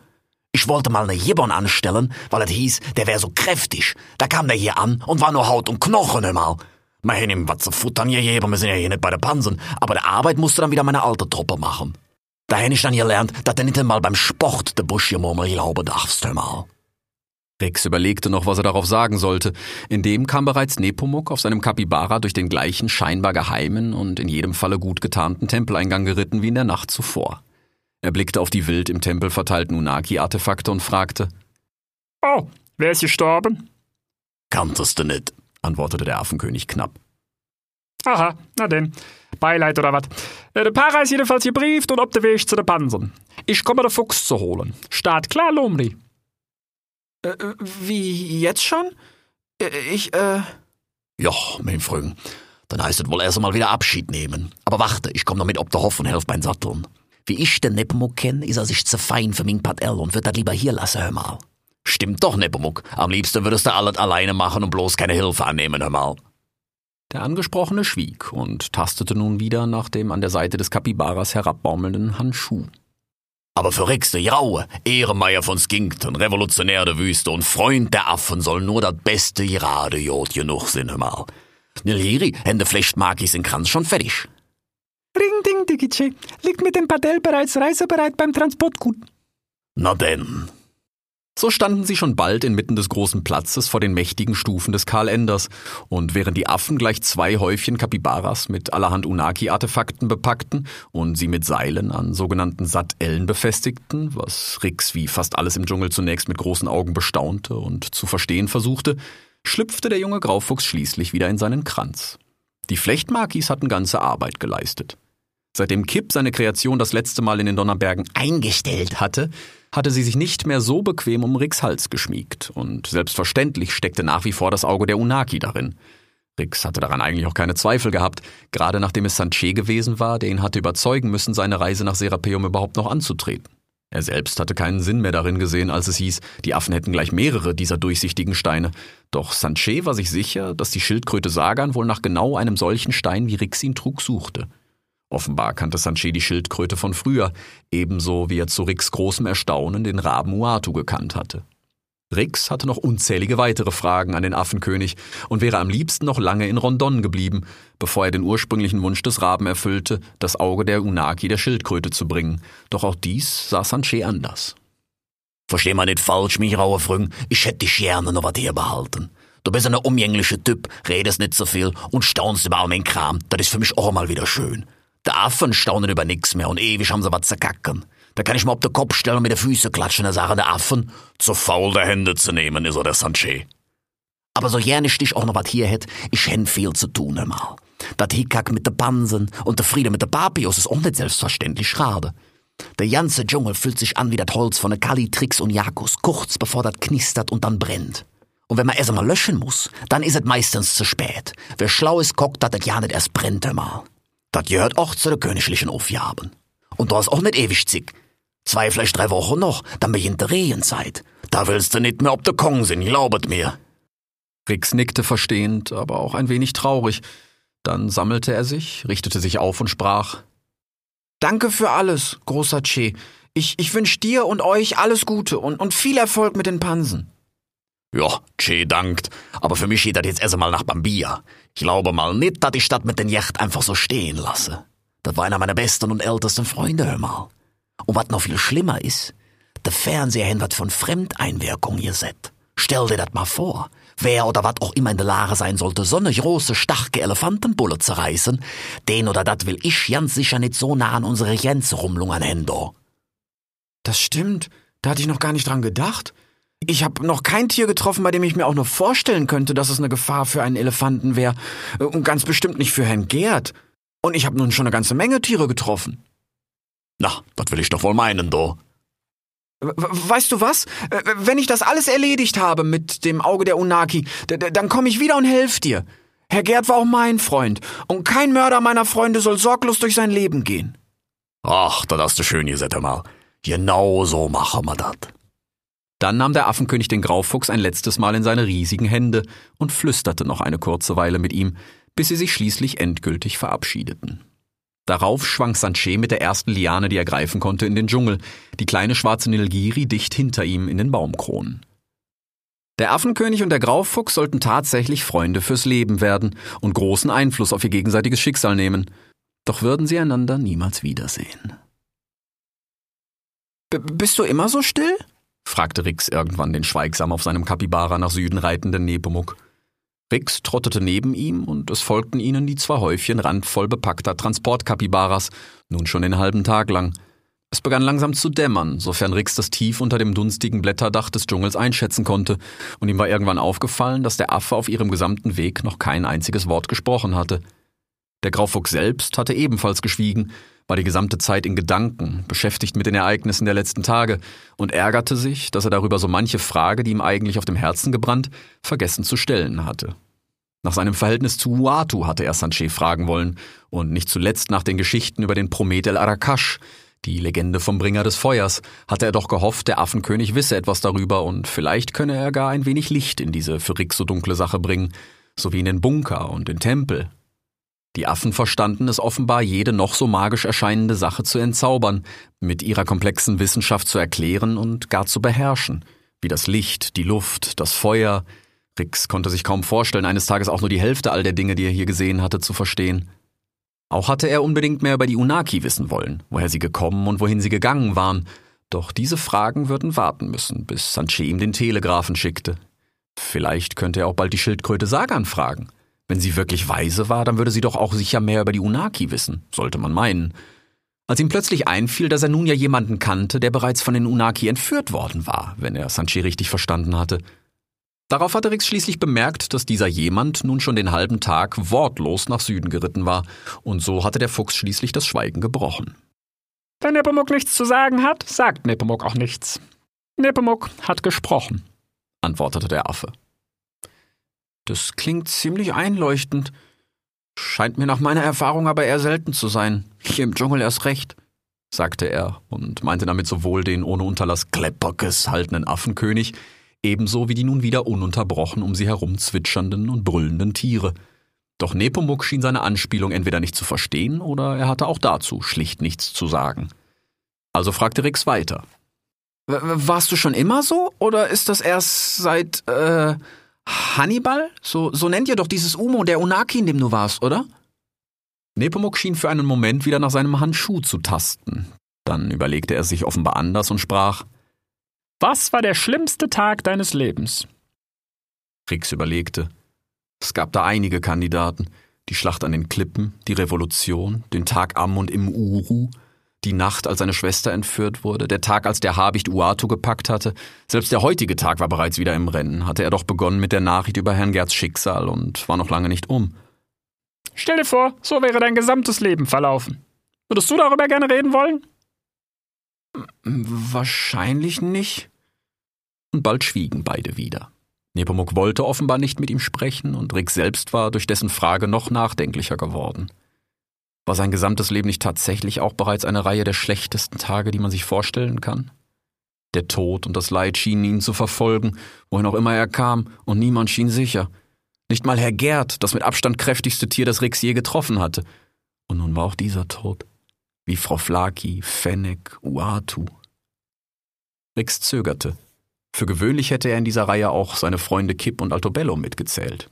Ich wollte mal ne Jibbon anstellen, weil es hieß, der wär so kräftig. Da kam der hier an und war nur Haut und Knochen, hör mal. Hätte ihm was zu futtern gegeben, wir sind ja hier nicht bei der Pansen. Aber der Arbeit musste dann wieder meine alte Truppe machen. Da hätte ich dann gelernt, dass du nicht einmal beim Sport de Busch hier murmel glauben darfst, hör mal. Rex überlegte noch, was er darauf sagen sollte. In dem kam bereits Nepomuk auf seinem Kapibara durch den gleichen scheinbar geheimen und in jedem Falle gut getarnten Tempeleingang geritten wie in der Nacht zuvor. Er blickte auf die wild im Tempel verteilten Unaki-Artefakte und fragte, Oh, wer ist gestorben? Kanntest du nicht, antwortete der Affenkönig knapp. Aha, na denn. Beileid oder was? Äh, Der Para ist jedenfalls gebrieft und ob der Weg zu den Pansen. Ich komme den Fuchs zu holen. Start klar, Lomri. Äh, wie, jetzt schon? Äh, Ich, äh... Ja, mein Freund. Dann heißt es wohl erst einmal wieder Abschied nehmen. Aber warte, ich komm noch mit ob der Hoff und helf beim Satteln. Wie ich den Nepomuk kenn, ist er sich zu fein für mein Padel und wird das lieber hier lassen, hör mal. Stimmt doch, Nepomuk. Am liebsten würdest du alles alleine machen und bloß keine Hilfe annehmen, hör mal. Der Angesprochene schwieg und tastete nun wieder nach dem an der Seite des Kapibaras herabbaumelnden Handschuh. Aber für Rex der Jaue, Ehremeier von Skinkton, Revolutionär der Wüste und Freund der Affen soll nur das beste gerade Jod genug sein, hör mal. Niliri, Hände Flechtmakis in Kranz schon fertig. Ring ding dicke liegt mit dem Padell bereits reisebereit beim Transportgut. Na denn. So standen sie schon bald inmitten des großen Platzes vor den mächtigen Stufen des Karl Enders, und während die Affen gleich zwei Häufchen Kapibaras mit allerhand Unaki-Artefakten bepackten und sie mit Seilen an sogenannten Sattellen befestigten, was Rix wie fast alles im Dschungel zunächst mit großen Augen bestaunte und zu verstehen versuchte, schlüpfte der junge Graufuchs schließlich wieder in seinen Kranz. Die Flechtmakis hatten ganze Arbeit geleistet. Seitdem Kipp seine Kreation das letzte Mal in den Donnerbergen eingestellt hatte, hatte sie sich nicht mehr so bequem um Ricks Hals geschmiegt, und selbstverständlich steckte nach wie vor das Auge der Unaki darin. Rix hatte daran eigentlich auch keine Zweifel gehabt, gerade nachdem es Sanche gewesen war, der ihn hatte überzeugen müssen, seine Reise nach Serapeum überhaupt noch anzutreten. Er selbst hatte keinen Sinn mehr darin gesehen, als es hieß, die Affen hätten gleich mehrere dieser durchsichtigen Steine. Doch Sanche war sich sicher, dass die Schildkröte Sagan wohl nach genau einem solchen Stein, wie Rix ihn trug, suchte. Offenbar kannte Sanche die Schildkröte von früher, ebenso wie er zu Ricks großem Erstaunen den Raben Uatu gekannt hatte. Rix hatte noch unzählige weitere Fragen an den Affenkönig und wäre am liebsten noch lange in Rondon geblieben, bevor er den ursprünglichen Wunsch des Raben erfüllte, das Auge der Unaki der Schildkröte zu bringen. Doch auch dies sah Sanche anders. Versteh mal nicht falsch, mich rauer Früng, ich hätte dich gerne noch was hier behalten. Du bist ein umgänglicher Typ, redest nicht so viel und staunst über all mein Kram, das ist für mich auch mal wieder schön. Die Affen staunen über nix mehr und ewig haben sie was zu kacken. Da kann ich mal auf den Kopf stellen und mit den Füßen klatschen und sagen, der Affen, zu faul der Hände zu nehmen, ist er der Sanche. Aber so gerne ich dich auch noch was hier hätt, ich hätt viel zu tun einmal. Dat Hickhack mit de Pansen und der Friede mit de Papios ist auch nicht selbstverständlich schade. Der ganze Dschungel fühlt sich an wie das Holz von der Kali, Trix und Jakus, kurz bevor das knistert und dann brennt. Und wenn man es einmal löschen muss, dann ist es meistens zu spät. Wer schlau ist, guckt, dass das ja nicht erst brennt einmal. Das gehört auch zu der königlichen Aufgaben. Und da ist auch nicht ewig zick. Zwei, vielleicht drei Wochen noch, dann beginnt die Rehenzeit. Da willst du nicht mehr ob der Kong sind, glaubet mir. Rix nickte verstehend, aber auch ein wenig traurig. Dann sammelte er sich, richtete sich auf und sprach. Danke für alles, großer Che. Ich, ich wünsch dir und euch alles Gute und, und viel Erfolg mit den Pansen. Ja, Che dankt, aber für mich geht das jetzt erst einmal nach Bambia. Ich glaube mal nicht, dass die Stadt mit den Yacht einfach so stehen lasse. Das war einer meiner besten und ältesten Freunde, hör mal. Und was noch viel schlimmer ist, der Fernseher hindert von Fremdeinwirkung Set. Stell dir das mal vor. Wer oder was auch immer in der Lage sein sollte, so eine große, starke Elefantenbulle zu reißen, den oder das will ich ganz sicher nicht so nah an unsere Grenze rumlungern, Hendo. Das stimmt. Da hatte ich noch gar nicht dran gedacht. Ich habe noch kein Tier getroffen, bei dem ich mir auch nur vorstellen könnte, dass es eine Gefahr für einen Elefanten wäre. Und ganz bestimmt nicht für Herrn Gerd. Und ich habe nun schon eine ganze Menge Tiere getroffen. Na, das will ich doch wohl meinen, do. Weißt du was? Wenn ich das alles erledigt habe mit dem Auge der Unaki, dann komme ich wieder und helf dir. Herr Gerd war auch mein Freund, und kein Mörder meiner Freunde soll sorglos durch sein Leben gehen. Ach, das hast du schön gesagt mal. Genau so machen wir das. Dann nahm der Affenkönig den Graufuchs ein letztes Mal in seine riesigen Hände und flüsterte noch eine kurze Weile mit ihm, bis sie sich schließlich endgültig verabschiedeten. Darauf schwang Sanche mit der ersten Liane, die er greifen konnte, in den Dschungel, die kleine schwarze Nilgiri dicht hinter ihm in den Baumkronen. Der Affenkönig und der Graufuchs sollten tatsächlich Freunde fürs Leben werden und großen Einfluss auf ihr gegenseitiges Schicksal nehmen, doch würden sie einander niemals wiedersehen. B bist du immer so still? Fragte Rix irgendwann den schweigsam auf seinem Kapibara nach Süden reitenden Nepomuk. Rix trottete neben ihm und es folgten ihnen die zwei Häufchen randvoll bepackter Transportkapibaras, nun schon den halben Tag lang. Es begann langsam zu dämmern, sofern Rix das tief unter dem dunstigen Blätterdach des Dschungels einschätzen konnte, und ihm war irgendwann aufgefallen, dass der Affe auf ihrem gesamten Weg noch kein einziges Wort gesprochen hatte. Der Graufuchs selbst hatte ebenfalls geschwiegen, war die gesamte Zeit in Gedanken, beschäftigt mit den Ereignissen der letzten Tage und ärgerte sich, dass er darüber so manche Frage, die ihm eigentlich auf dem Herzen gebrannt, vergessen zu stellen hatte. Nach seinem Verhältnis zu Uatu hatte er Sanche fragen wollen und nicht zuletzt nach den Geschichten über den Promet El Arakash, die Legende vom Bringer des Feuers, hatte er doch gehofft, der Affenkönig wisse etwas darüber und vielleicht könne er gar ein wenig Licht in diese für Rick so dunkle Sache bringen, sowie in den Bunker und den Tempel, die Affen verstanden es offenbar, jede noch so magisch erscheinende Sache zu entzaubern, mit ihrer komplexen Wissenschaft zu erklären und gar zu beherrschen, wie das Licht, die Luft, das Feuer. Rix konnte sich kaum vorstellen, eines Tages auch nur die Hälfte all der Dinge, die er hier gesehen hatte, zu verstehen. Auch hatte er unbedingt mehr über die Unaki wissen wollen, woher sie gekommen und wohin sie gegangen waren, Doch diese Fragen würden warten müssen, bis Sanche ihm den Telegrafen schickte. Vielleicht könnte er auch bald die Schildkröte Sagan fragen. Wenn sie wirklich weise war, dann würde sie doch auch sicher mehr über die Unaki wissen, sollte man meinen. Als ihm plötzlich einfiel, dass er nun ja jemanden kannte, der bereits von den Unaki entführt worden war, wenn er Sanche richtig verstanden hatte. Darauf hatte Rix schließlich bemerkt, dass dieser jemand nun schon den halben Tag wortlos nach Süden geritten war, und so hatte der Fuchs schließlich das Schweigen gebrochen. Wenn Nepomuk nichts zu sagen hat, sagt Nepomuk auch nichts. Nepomuk hat gesprochen, antwortete der Affe. Das klingt ziemlich einleuchtend. Scheint mir nach meiner Erfahrung aber eher selten zu sein. Hier im Dschungel erst recht, sagte er und meinte damit sowohl den ohne Unterlass Klepperkes haltenden Affenkönig, ebenso wie die nun wieder ununterbrochen um sie herum zwitschernden und brüllenden Tiere. Doch Nepomuk schien seine Anspielung entweder nicht zu verstehen oder er hatte auch dazu schlicht nichts zu sagen. Also fragte Rix weiter. Warst du schon immer so oder ist das erst seit äh, Hannibal? So, so nennt ihr doch dieses Umo, der Unaki, in dem du warst, oder? Nepomuk schien für einen Moment wieder nach seinem Handschuh zu tasten. Dann überlegte er sich offenbar anders und sprach Was war der schlimmste Tag deines Lebens? Rix überlegte. Es gab da einige Kandidaten. Die Schlacht an den Klippen, die Revolution, den Tag am und im Uru, die Nacht, als seine Schwester entführt wurde, der Tag, als der Habicht Uatu gepackt hatte. Selbst der heutige Tag war bereits wieder im Rennen, hatte er doch begonnen mit der Nachricht über Herrn Gerds Schicksal und war noch lange nicht um. Stell dir vor, so wäre dein gesamtes Leben verlaufen. Würdest du darüber gerne reden wollen? Wahrscheinlich nicht. Und bald schwiegen beide wieder. Nepomuk wollte offenbar nicht mit ihm sprechen und Rick selbst war durch dessen Frage noch nachdenklicher geworden. War sein gesamtes Leben nicht tatsächlich auch bereits eine Reihe der schlechtesten Tage, die man sich vorstellen kann? Der Tod und das Leid schienen ihn zu verfolgen, wohin auch immer er kam, und niemand schien sicher. Nicht mal Herr Gerd, das mit Abstand kräftigste Tier, das Rix je getroffen hatte. Und nun war auch dieser tot. Wie Frau Flaki, Fennec, Uatu. Rix zögerte. Für gewöhnlich hätte er in dieser Reihe auch seine Freunde Kip und Altobello mitgezählt.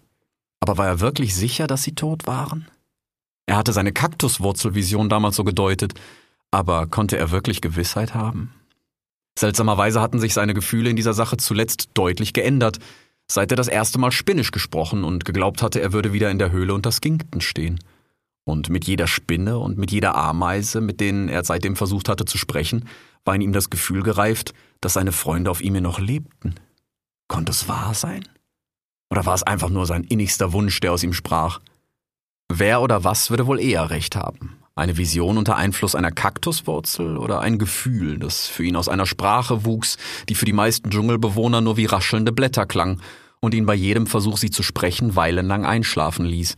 Aber war er wirklich sicher, dass sie tot waren? Er hatte seine Kaktuswurzelvision damals so gedeutet, aber konnte er wirklich Gewissheit haben? Seltsamerweise hatten sich seine Gefühle in dieser Sache zuletzt deutlich geändert, seit er das erste Mal Spinnisch gesprochen und geglaubt hatte, er würde wieder in der Höhle unter Skinkton stehen. Und mit jeder Spinne und mit jeder Ameise, mit denen er seitdem versucht hatte zu sprechen, war in ihm das Gefühl gereift, dass seine Freunde auf ihm noch lebten. Konnte es wahr sein? Oder war es einfach nur sein innigster Wunsch, der aus ihm sprach? Wer oder was würde wohl eher recht haben? Eine Vision unter Einfluss einer Kaktuswurzel oder ein Gefühl, das für ihn aus einer Sprache wuchs, die für die meisten Dschungelbewohner nur wie raschelnde Blätter klang und ihn bei jedem Versuch, sie zu sprechen, weilenlang einschlafen ließ.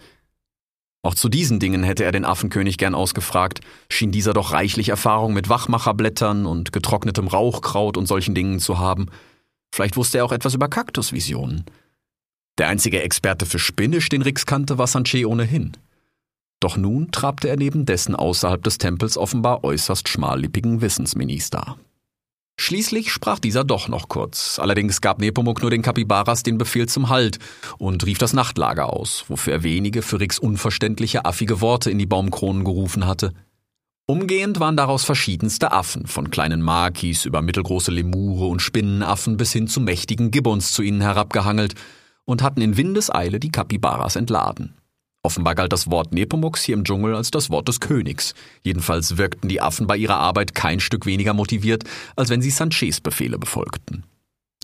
Auch zu diesen Dingen hätte er den Affenkönig gern ausgefragt, schien dieser doch reichlich Erfahrung mit Wachmacherblättern und getrocknetem Rauchkraut und solchen Dingen zu haben. Vielleicht wusste er auch etwas über Kaktusvisionen. Der einzige Experte für Spinnisch, den Rix kannte, war Sanche ohnehin. Doch nun trabte er neben dessen außerhalb des Tempels offenbar äußerst schmallippigen Wissensminister. Schließlich sprach dieser doch noch kurz. Allerdings gab Nepomuk nur den Kapibaras den Befehl zum Halt und rief das Nachtlager aus, wofür er wenige für Rix unverständliche affige Worte in die Baumkronen gerufen hatte. Umgehend waren daraus verschiedenste Affen, von kleinen Makis über mittelgroße Lemure und Spinnenaffen bis hin zu mächtigen Gibbons zu ihnen herabgehangelt und hatten in Windeseile die Kapibaras entladen. Offenbar galt das Wort Nepomuks hier im Dschungel als das Wort des Königs. Jedenfalls wirkten die Affen bei ihrer Arbeit kein Stück weniger motiviert, als wenn sie Sanches Befehle befolgten.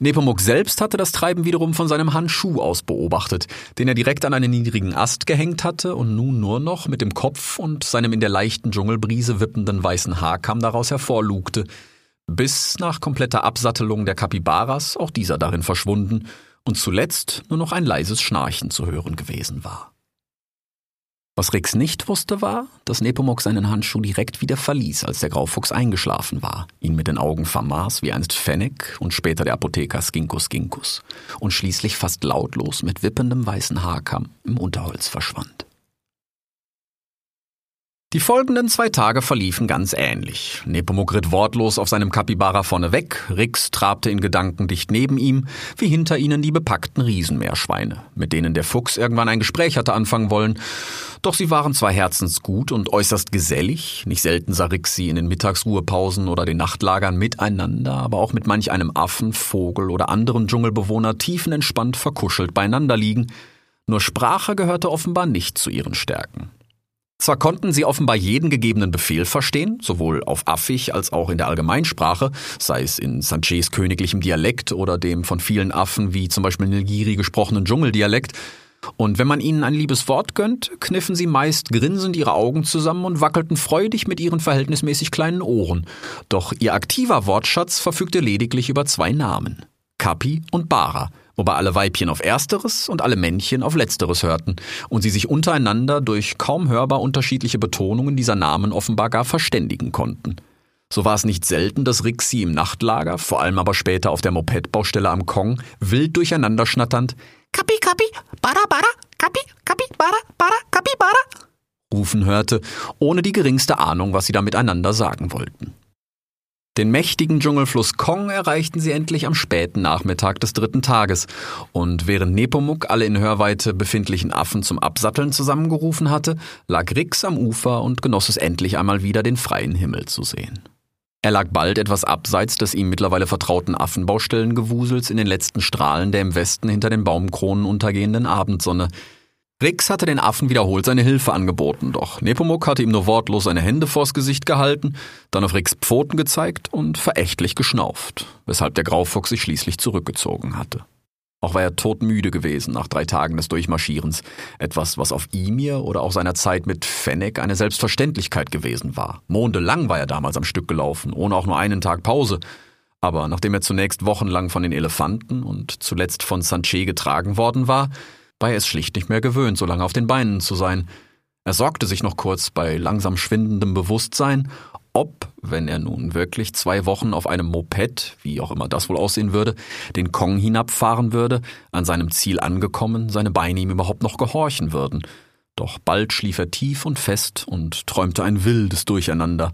Nepomuk selbst hatte das Treiben wiederum von seinem Handschuh aus beobachtet, den er direkt an einen niedrigen Ast gehängt hatte und nun nur noch mit dem Kopf und seinem in der leichten Dschungelbrise wippenden weißen Haarkamm daraus hervorlugte, bis nach kompletter Absattelung der Kapibaras auch dieser darin verschwunden und zuletzt nur noch ein leises Schnarchen zu hören gewesen war. Was Rix nicht wusste, war, dass Nepomuk seinen Handschuh direkt wieder verließ, als der Graufuchs eingeschlafen war, ihn mit den Augen vermaß wie einst Fennec und später der Apotheker Skinkus Ginkus und schließlich fast lautlos mit wippendem weißen Haarkamm im Unterholz verschwand. Die folgenden zwei Tage verliefen ganz ähnlich. Nepomuk ritt wortlos auf seinem Kapibara vorne weg, Rix trabte in Gedanken dicht neben ihm, wie hinter ihnen die bepackten Riesenmeerschweine, mit denen der Fuchs irgendwann ein Gespräch hatte anfangen wollen. Doch sie waren zwar herzensgut und äußerst gesellig, nicht selten sah Rix sie in den Mittagsruhepausen oder den Nachtlagern miteinander, aber auch mit manch einem Affen, Vogel oder anderen Dschungelbewohner tiefenentspannt verkuschelt beieinander liegen. Nur Sprache gehörte offenbar nicht zu ihren Stärken. Zwar konnten sie offenbar jeden gegebenen Befehl verstehen, sowohl auf Affig als auch in der Allgemeinsprache, sei es in Sanchez königlichem Dialekt oder dem von vielen Affen wie zum Beispiel Nilgiri gesprochenen Dschungeldialekt, und wenn man ihnen ein liebes Wort gönnt, kniffen sie meist grinsend ihre Augen zusammen und wackelten freudig mit ihren verhältnismäßig kleinen Ohren. Doch ihr aktiver Wortschatz verfügte lediglich über zwei Namen. Kapi und Bara, wobei alle Weibchen auf ersteres und alle Männchen auf letzteres hörten und sie sich untereinander durch kaum hörbar unterschiedliche Betonungen dieser Namen offenbar gar verständigen konnten. So war es nicht selten, dass Rixi im Nachtlager, vor allem aber später auf der Mopedbaustelle am Kong, wild durcheinander schnatternd Kapi, Kapi, Bara, Bara, Kapi, Kapi, Bara, Bara, Kapi, Bara rufen hörte, ohne die geringste Ahnung, was sie da miteinander sagen wollten. Den mächtigen Dschungelfluss Kong erreichten sie endlich am späten Nachmittag des dritten Tages, und während Nepomuk alle in Hörweite befindlichen Affen zum Absatteln zusammengerufen hatte, lag Rix am Ufer und genoss es endlich einmal wieder den freien Himmel zu sehen. Er lag bald etwas abseits des ihm mittlerweile vertrauten Affenbaustellengewusels in den letzten Strahlen der im Westen hinter den Baumkronen untergehenden Abendsonne, Rix hatte den Affen wiederholt seine Hilfe angeboten, doch Nepomuk hatte ihm nur wortlos seine Hände vors Gesicht gehalten, dann auf Rix Pfoten gezeigt und verächtlich geschnauft, weshalb der Graufuchs sich schließlich zurückgezogen hatte. Auch war er todmüde gewesen nach drei Tagen des Durchmarschierens, etwas, was auf Imir oder auch seiner Zeit mit Fennec eine Selbstverständlichkeit gewesen war. Mondelang war er damals am Stück gelaufen, ohne auch nur einen Tag Pause. Aber nachdem er zunächst wochenlang von den Elefanten und zuletzt von Sanchez getragen worden war, war er es schlicht nicht mehr gewöhnt, so lange auf den Beinen zu sein. Er sorgte sich noch kurz bei langsam schwindendem Bewusstsein, ob, wenn er nun wirklich zwei Wochen auf einem Moped, wie auch immer das wohl aussehen würde, den Kong hinabfahren würde, an seinem Ziel angekommen, seine Beine ihm überhaupt noch gehorchen würden. Doch bald schlief er tief und fest und träumte ein wildes Durcheinander,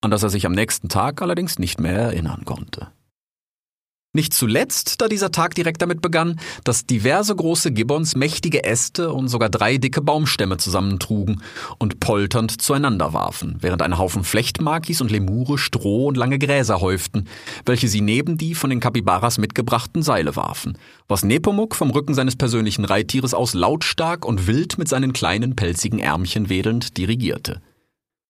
an das er sich am nächsten Tag allerdings nicht mehr erinnern konnte. Nicht zuletzt, da dieser Tag direkt damit begann, dass diverse große Gibbons mächtige Äste und sogar drei dicke Baumstämme zusammentrugen und polternd zueinander warfen, während ein Haufen Flechtmakis und Lemure Stroh und lange Gräser häuften, welche sie neben die von den Kapibaras mitgebrachten Seile warfen, was Nepomuk vom Rücken seines persönlichen Reittieres aus lautstark und wild mit seinen kleinen pelzigen Ärmchen wedelnd dirigierte.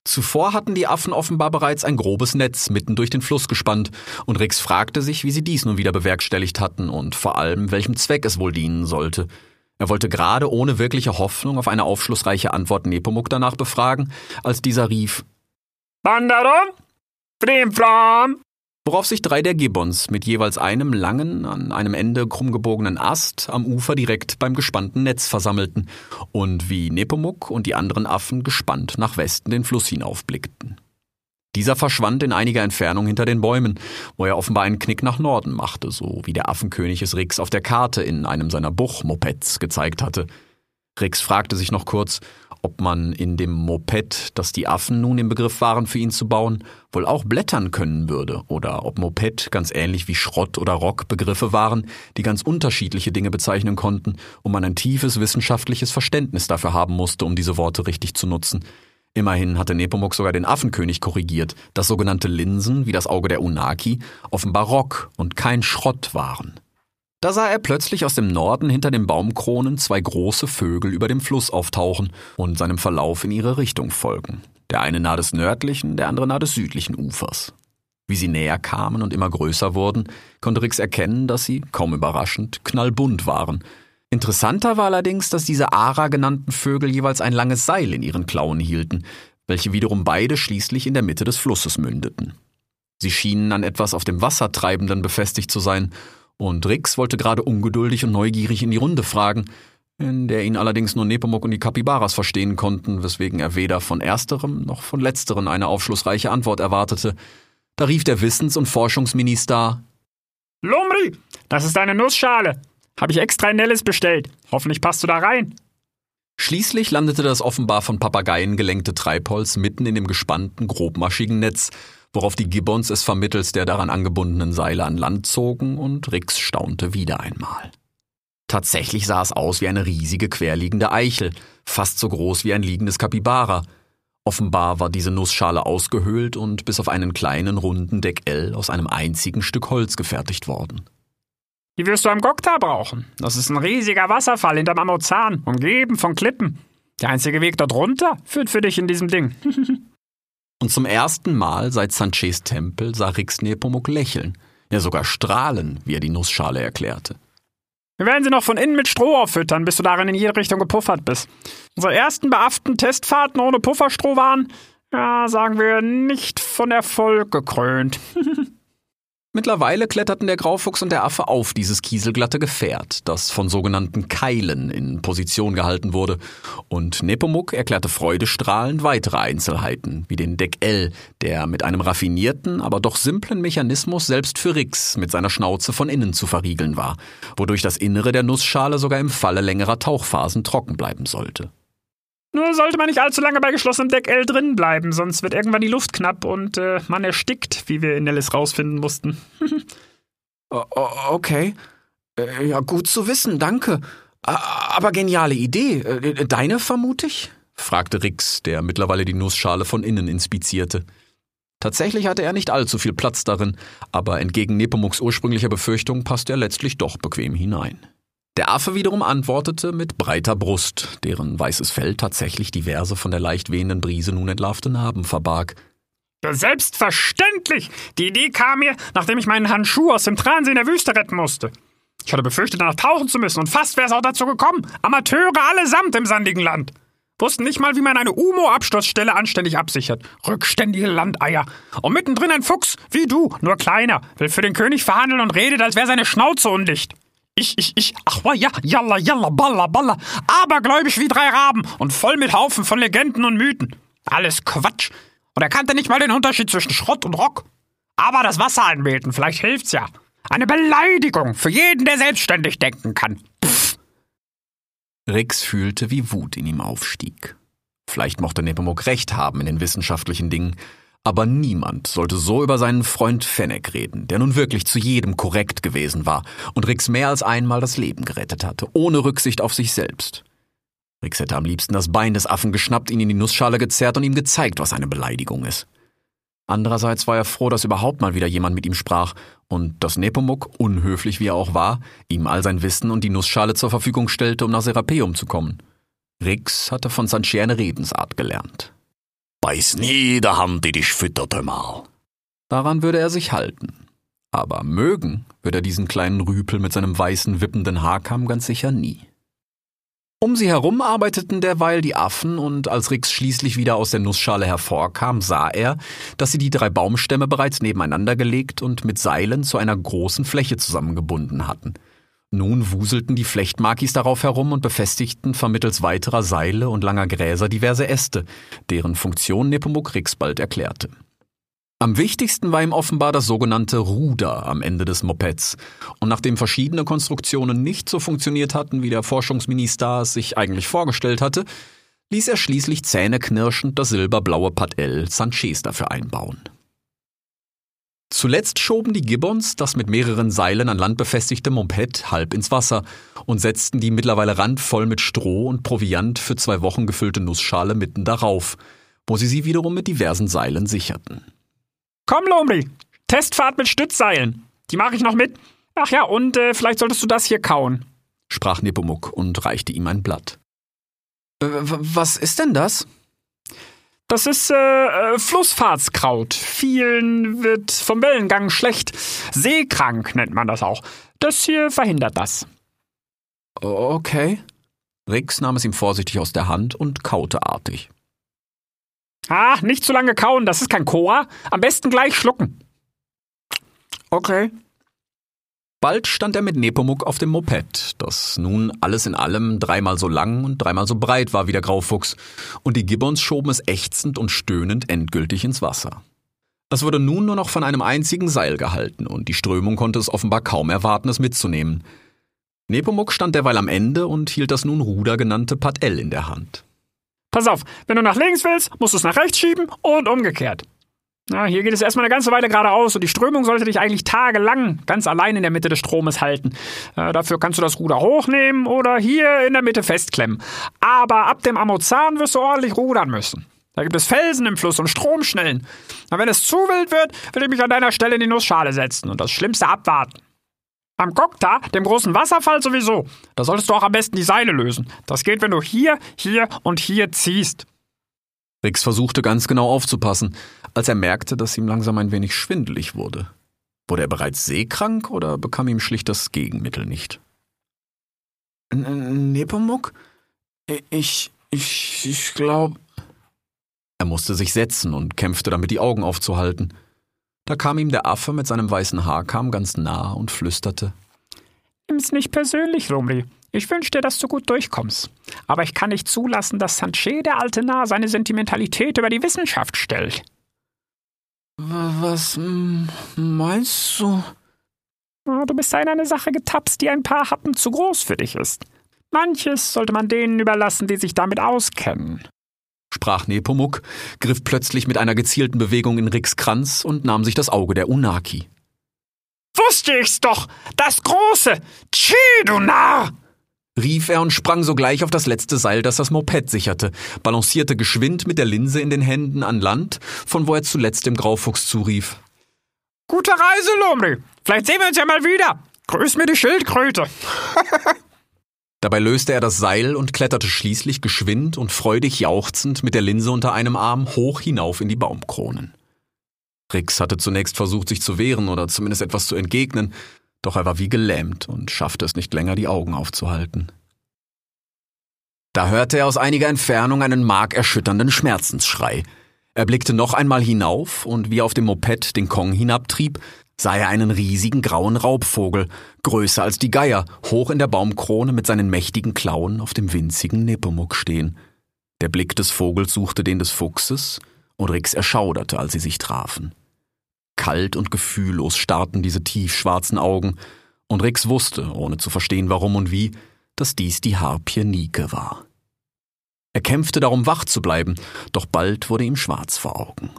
Zuvor hatten die Affen offenbar bereits ein grobes Netz mitten durch den Fluss gespannt, und Rix fragte sich, wie sie dies nun wieder bewerkstelligt hatten und vor allem, welchem Zweck es wohl dienen sollte. Er wollte gerade ohne wirkliche Hoffnung auf eine aufschlussreiche Antwort Nepomuk danach befragen, als dieser rief Wanderung? Flimflam? Worauf sich drei der Gibbons mit jeweils einem langen, an einem Ende krummgebogenen Ast am Ufer direkt beim gespannten Netz versammelten und wie Nepomuk und die anderen Affen gespannt nach Westen den Fluss hinaufblickten. Dieser verschwand in einiger Entfernung hinter den Bäumen, wo er offenbar einen Knick nach Norden machte, so wie der Affenkönig es Rix auf der Karte in einem seiner Buchmopeds gezeigt hatte. Rix fragte sich noch kurz, ob man in dem Moped, das die Affen nun im Begriff waren für ihn zu bauen, wohl auch blättern können würde, oder ob Moped ganz ähnlich wie Schrott oder Rock Begriffe waren, die ganz unterschiedliche Dinge bezeichnen konnten und man ein tiefes wissenschaftliches Verständnis dafür haben musste, um diese Worte richtig zu nutzen. Immerhin hatte Nepomuk sogar den Affenkönig korrigiert, dass sogenannte Linsen, wie das Auge der Unaki, offenbar Rock und kein Schrott waren. Da sah er plötzlich aus dem Norden hinter den Baumkronen zwei große Vögel über dem Fluss auftauchen und seinem Verlauf in ihre Richtung folgen. Der eine nahe des nördlichen, der andere nahe des südlichen Ufers. Wie sie näher kamen und immer größer wurden, konnte Rix erkennen, dass sie, kaum überraschend, knallbunt waren. Interessanter war allerdings, dass diese Ara genannten Vögel jeweils ein langes Seil in ihren Klauen hielten, welche wiederum beide schließlich in der Mitte des Flusses mündeten. Sie schienen an etwas auf dem Wassertreibenden befestigt zu sein und Rix wollte gerade ungeduldig und neugierig in die Runde fragen, in der ihn allerdings nur Nepomuk und die Kapibaras verstehen konnten, weswegen er weder von ersterem noch von letzteren eine aufschlussreiche Antwort erwartete. Da rief der Wissens- und Forschungsminister Lumri, das ist eine Nussschale. Habe ich extra in Nellis bestellt. Hoffentlich passt du da rein. Schließlich landete das offenbar von Papageien gelenkte Treibholz mitten in dem gespannten, grobmaschigen Netz, worauf die Gibbons es vermittels der daran angebundenen Seile an Land zogen und Rix staunte wieder einmal. Tatsächlich sah es aus wie eine riesige querliegende Eichel, fast so groß wie ein liegendes Kapibara. Offenbar war diese Nussschale ausgehöhlt und bis auf einen kleinen runden Deckel aus einem einzigen Stück Holz gefertigt worden. Die wirst du am Gokta brauchen. Das ist ein riesiger Wasserfall hinterm Amazon, umgeben von Klippen. Der einzige Weg dort runter führt für dich in diesem Ding. Und zum ersten Mal seit Sanches Tempel sah Rix Nepomuk lächeln, ja sogar strahlen, wie er die Nussschale erklärte. Wir werden sie noch von innen mit Stroh auffüttern, bis du darin in jede Richtung gepuffert bist. Unsere ersten beafften Testfahrten ohne Pufferstroh waren, ja, sagen wir, nicht von Erfolg gekrönt. Mittlerweile kletterten der Graufuchs und der Affe auf dieses kieselglatte Gefährt, das von sogenannten Keilen in Position gehalten wurde, und Nepomuk erklärte freudestrahlend weitere Einzelheiten, wie den Deck L, der mit einem raffinierten, aber doch simplen Mechanismus selbst für Rix mit seiner Schnauze von innen zu verriegeln war, wodurch das Innere der Nussschale sogar im Falle längerer Tauchphasen trocken bleiben sollte. Nur sollte man nicht allzu lange bei geschlossenem Deck L drin bleiben, sonst wird irgendwann die Luft knapp und äh, man erstickt, wie wir in Nellis rausfinden mussten. okay. Äh, ja, gut zu wissen, danke. Aber geniale Idee. Äh, deine, vermute ich? fragte Rix, der mittlerweile die Nussschale von innen inspizierte. Tatsächlich hatte er nicht allzu viel Platz darin, aber entgegen Nepomuks ursprünglicher Befürchtung passte er letztlich doch bequem hinein. Der Affe wiederum antwortete mit breiter Brust, deren weißes Fell tatsächlich diverse von der leicht wehenden Brise nun entlarvte Narben verbarg. Selbstverständlich! Die Idee kam mir, nachdem ich meinen Handschuh aus dem Transee in der Wüste retten musste. Ich hatte befürchtet, danach tauchen zu müssen, und fast wäre es auch dazu gekommen. Amateure allesamt im sandigen Land. Wussten nicht mal, wie man eine UMO-Absturzstelle anständig absichert. Rückständige Landeier. Und mittendrin ein Fuchs, wie du, nur kleiner, will für den König verhandeln und redet, als wäre seine Schnauze undicht. Ich, ich, ich, ach wa ja, jalla, jalla, balla, balla, abergläubisch wie drei Raben und voll mit Haufen von Legenden und Mythen. Alles Quatsch. Und er kannte nicht mal den Unterschied zwischen Schrott und Rock. Aber das Wasser anbeten, vielleicht hilft's ja. Eine Beleidigung für jeden, der selbstständig denken kann. Pff. Rix fühlte, wie Wut in ihm aufstieg. Vielleicht mochte Nepomuk recht haben in den wissenschaftlichen Dingen, aber niemand sollte so über seinen Freund Fennec reden, der nun wirklich zu jedem korrekt gewesen war und Rix mehr als einmal das Leben gerettet hatte, ohne Rücksicht auf sich selbst. Rix hätte am liebsten das Bein des Affen geschnappt, ihn in die Nussschale gezerrt und ihm gezeigt, was eine Beleidigung ist. Andererseits war er froh, dass überhaupt mal wieder jemand mit ihm sprach und dass Nepomuk, unhöflich wie er auch war, ihm all sein Wissen und die Nussschale zur Verfügung stellte, um nach Serapeum zu kommen. Rix hatte von Sanchi eine Redensart gelernt. Beiß nie der Hand, die dich fütterte mal. Daran würde er sich halten. Aber mögen würde er diesen kleinen Rüpel mit seinem weißen, wippenden Haarkamm ganz sicher nie. Um sie herum arbeiteten derweil die Affen, und als Rix schließlich wieder aus der Nussschale hervorkam, sah er, dass sie die drei Baumstämme bereits nebeneinander gelegt und mit Seilen zu einer großen Fläche zusammengebunden hatten – nun wuselten die Flechtmakis darauf herum und befestigten vermittels weiterer Seile und langer Gräser diverse Äste, deren Funktion Nepomuk Rix bald erklärte. Am wichtigsten war ihm offenbar das sogenannte Ruder am Ende des Mopeds. Und nachdem verschiedene Konstruktionen nicht so funktioniert hatten, wie der Forschungsminister es sich eigentlich vorgestellt hatte, ließ er schließlich zähneknirschend das silberblaue Padel Sanchez dafür einbauen. Zuletzt schoben die Gibbons das mit mehreren Seilen an Land befestigte Moped halb ins Wasser und setzten die mittlerweile randvoll mit Stroh und Proviant für zwei Wochen gefüllte Nussschale mitten darauf, wo sie sie wiederum mit diversen Seilen sicherten. Komm, Lomri, Testfahrt mit Stützseilen. Die mache ich noch mit. Ach ja, und äh, vielleicht solltest du das hier kauen, sprach Nepomuk und reichte ihm ein Blatt. Äh, was ist denn das? Das ist äh, äh, Flussfahrtskraut. Vielen wird vom Wellengang schlecht. Seekrank nennt man das auch. Das hier verhindert das. Okay. Rix nahm es ihm vorsichtig aus der Hand und kaute artig. Ah, nicht zu lange kauen, das ist kein Koa. Am besten gleich schlucken. Okay. Bald stand er mit Nepomuk auf dem Moped, das nun alles in allem dreimal so lang und dreimal so breit war wie der Graufuchs, und die Gibbons schoben es ächzend und stöhnend endgültig ins Wasser. Es wurde nun nur noch von einem einzigen Seil gehalten, und die Strömung konnte es offenbar kaum erwarten, es mitzunehmen. Nepomuk stand derweil am Ende und hielt das nun Ruder genannte Pad-L in der Hand. Pass auf, wenn du nach links willst, musst du es nach rechts schieben und umgekehrt. Na, hier geht es erstmal eine ganze Weile geradeaus und die Strömung sollte dich eigentlich tagelang ganz allein in der Mitte des Stromes halten. Äh, dafür kannst du das Ruder hochnehmen oder hier in der Mitte festklemmen. Aber ab dem Amazon wirst du ordentlich rudern müssen. Da gibt es Felsen im Fluss und Stromschnellen. Und wenn es zu wild wird, will ich mich an deiner Stelle in die Nussschale setzen und das Schlimmste abwarten. Am Kokta, dem großen Wasserfall sowieso. Da solltest du auch am besten die Seile lösen. Das geht, wenn du hier, hier und hier ziehst. Rix versuchte ganz genau aufzupassen, als er merkte, dass ihm langsam ein wenig schwindelig wurde. Wurde er bereits seekrank oder bekam ihm schlicht das Gegenmittel nicht? Nepomuk? Ich, ich, ich glaube. Er musste sich setzen und kämpfte damit, die Augen aufzuhalten. Da kam ihm der Affe mit seinem weißen Haarkamm ganz nah und flüsterte. Nimm's nicht persönlich, Rumli. Ich wünsche dir, dass du gut durchkommst. Aber ich kann nicht zulassen, dass Sanchez, der alte Narr, seine Sentimentalität über die Wissenschaft stellt. Was meinst du? Du bist in eine Sache getapst, die ein paar Happen zu groß für dich ist. Manches sollte man denen überlassen, die sich damit auskennen. Sprach Nepomuk, griff plötzlich mit einer gezielten Bewegung in Ricks Kranz und nahm sich das Auge der Unaki. Wusste ich's doch! Das große! Tschü, du Narr! Rief er und sprang sogleich auf das letzte Seil, das das Moped sicherte, balancierte geschwind mit der Linse in den Händen an Land, von wo er zuletzt dem Graufuchs zurief. Gute Reise, Lumri. Vielleicht sehen wir uns ja mal wieder. Grüß mir die Schildkröte. Dabei löste er das Seil und kletterte schließlich geschwind und freudig jauchzend mit der Linse unter einem Arm hoch hinauf in die Baumkronen. Rix hatte zunächst versucht, sich zu wehren oder zumindest etwas zu entgegnen, doch er war wie gelähmt und schaffte es nicht länger, die Augen aufzuhalten. Da hörte er aus einiger Entfernung einen markerschütternden Schmerzensschrei. Er blickte noch einmal hinauf und wie auf dem Moped den Kong hinabtrieb, sah er einen riesigen grauen Raubvogel, größer als die Geier, hoch in der Baumkrone mit seinen mächtigen Klauen auf dem winzigen Nepomuk stehen. Der Blick des Vogels suchte den des Fuchses, und Rix erschauderte, als sie sich trafen. Kalt und gefühllos starrten diese tiefschwarzen Augen, und Rix wusste, ohne zu verstehen warum und wie, dass dies die Harpie Nike war. Er kämpfte darum, wach zu bleiben, doch bald wurde ihm schwarz vor Augen.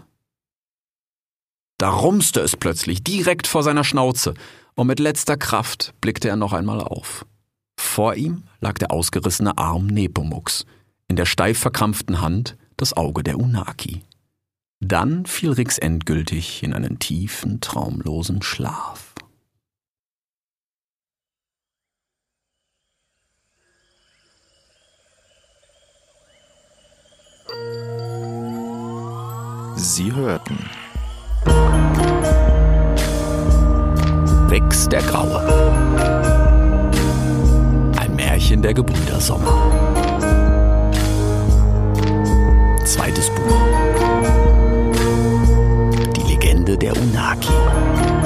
Da rumste es plötzlich direkt vor seiner Schnauze, und mit letzter Kraft blickte er noch einmal auf. Vor ihm lag der ausgerissene Arm Nepomuks, in der steif verkrampften Hand das Auge der Unaki. Dann fiel Rix endgültig in einen tiefen, traumlosen Schlaf. Sie hörten Rix der Graue. Ein Märchen der Gebrüder Sommer. Zweites Buch. Gebäude der UNAKI.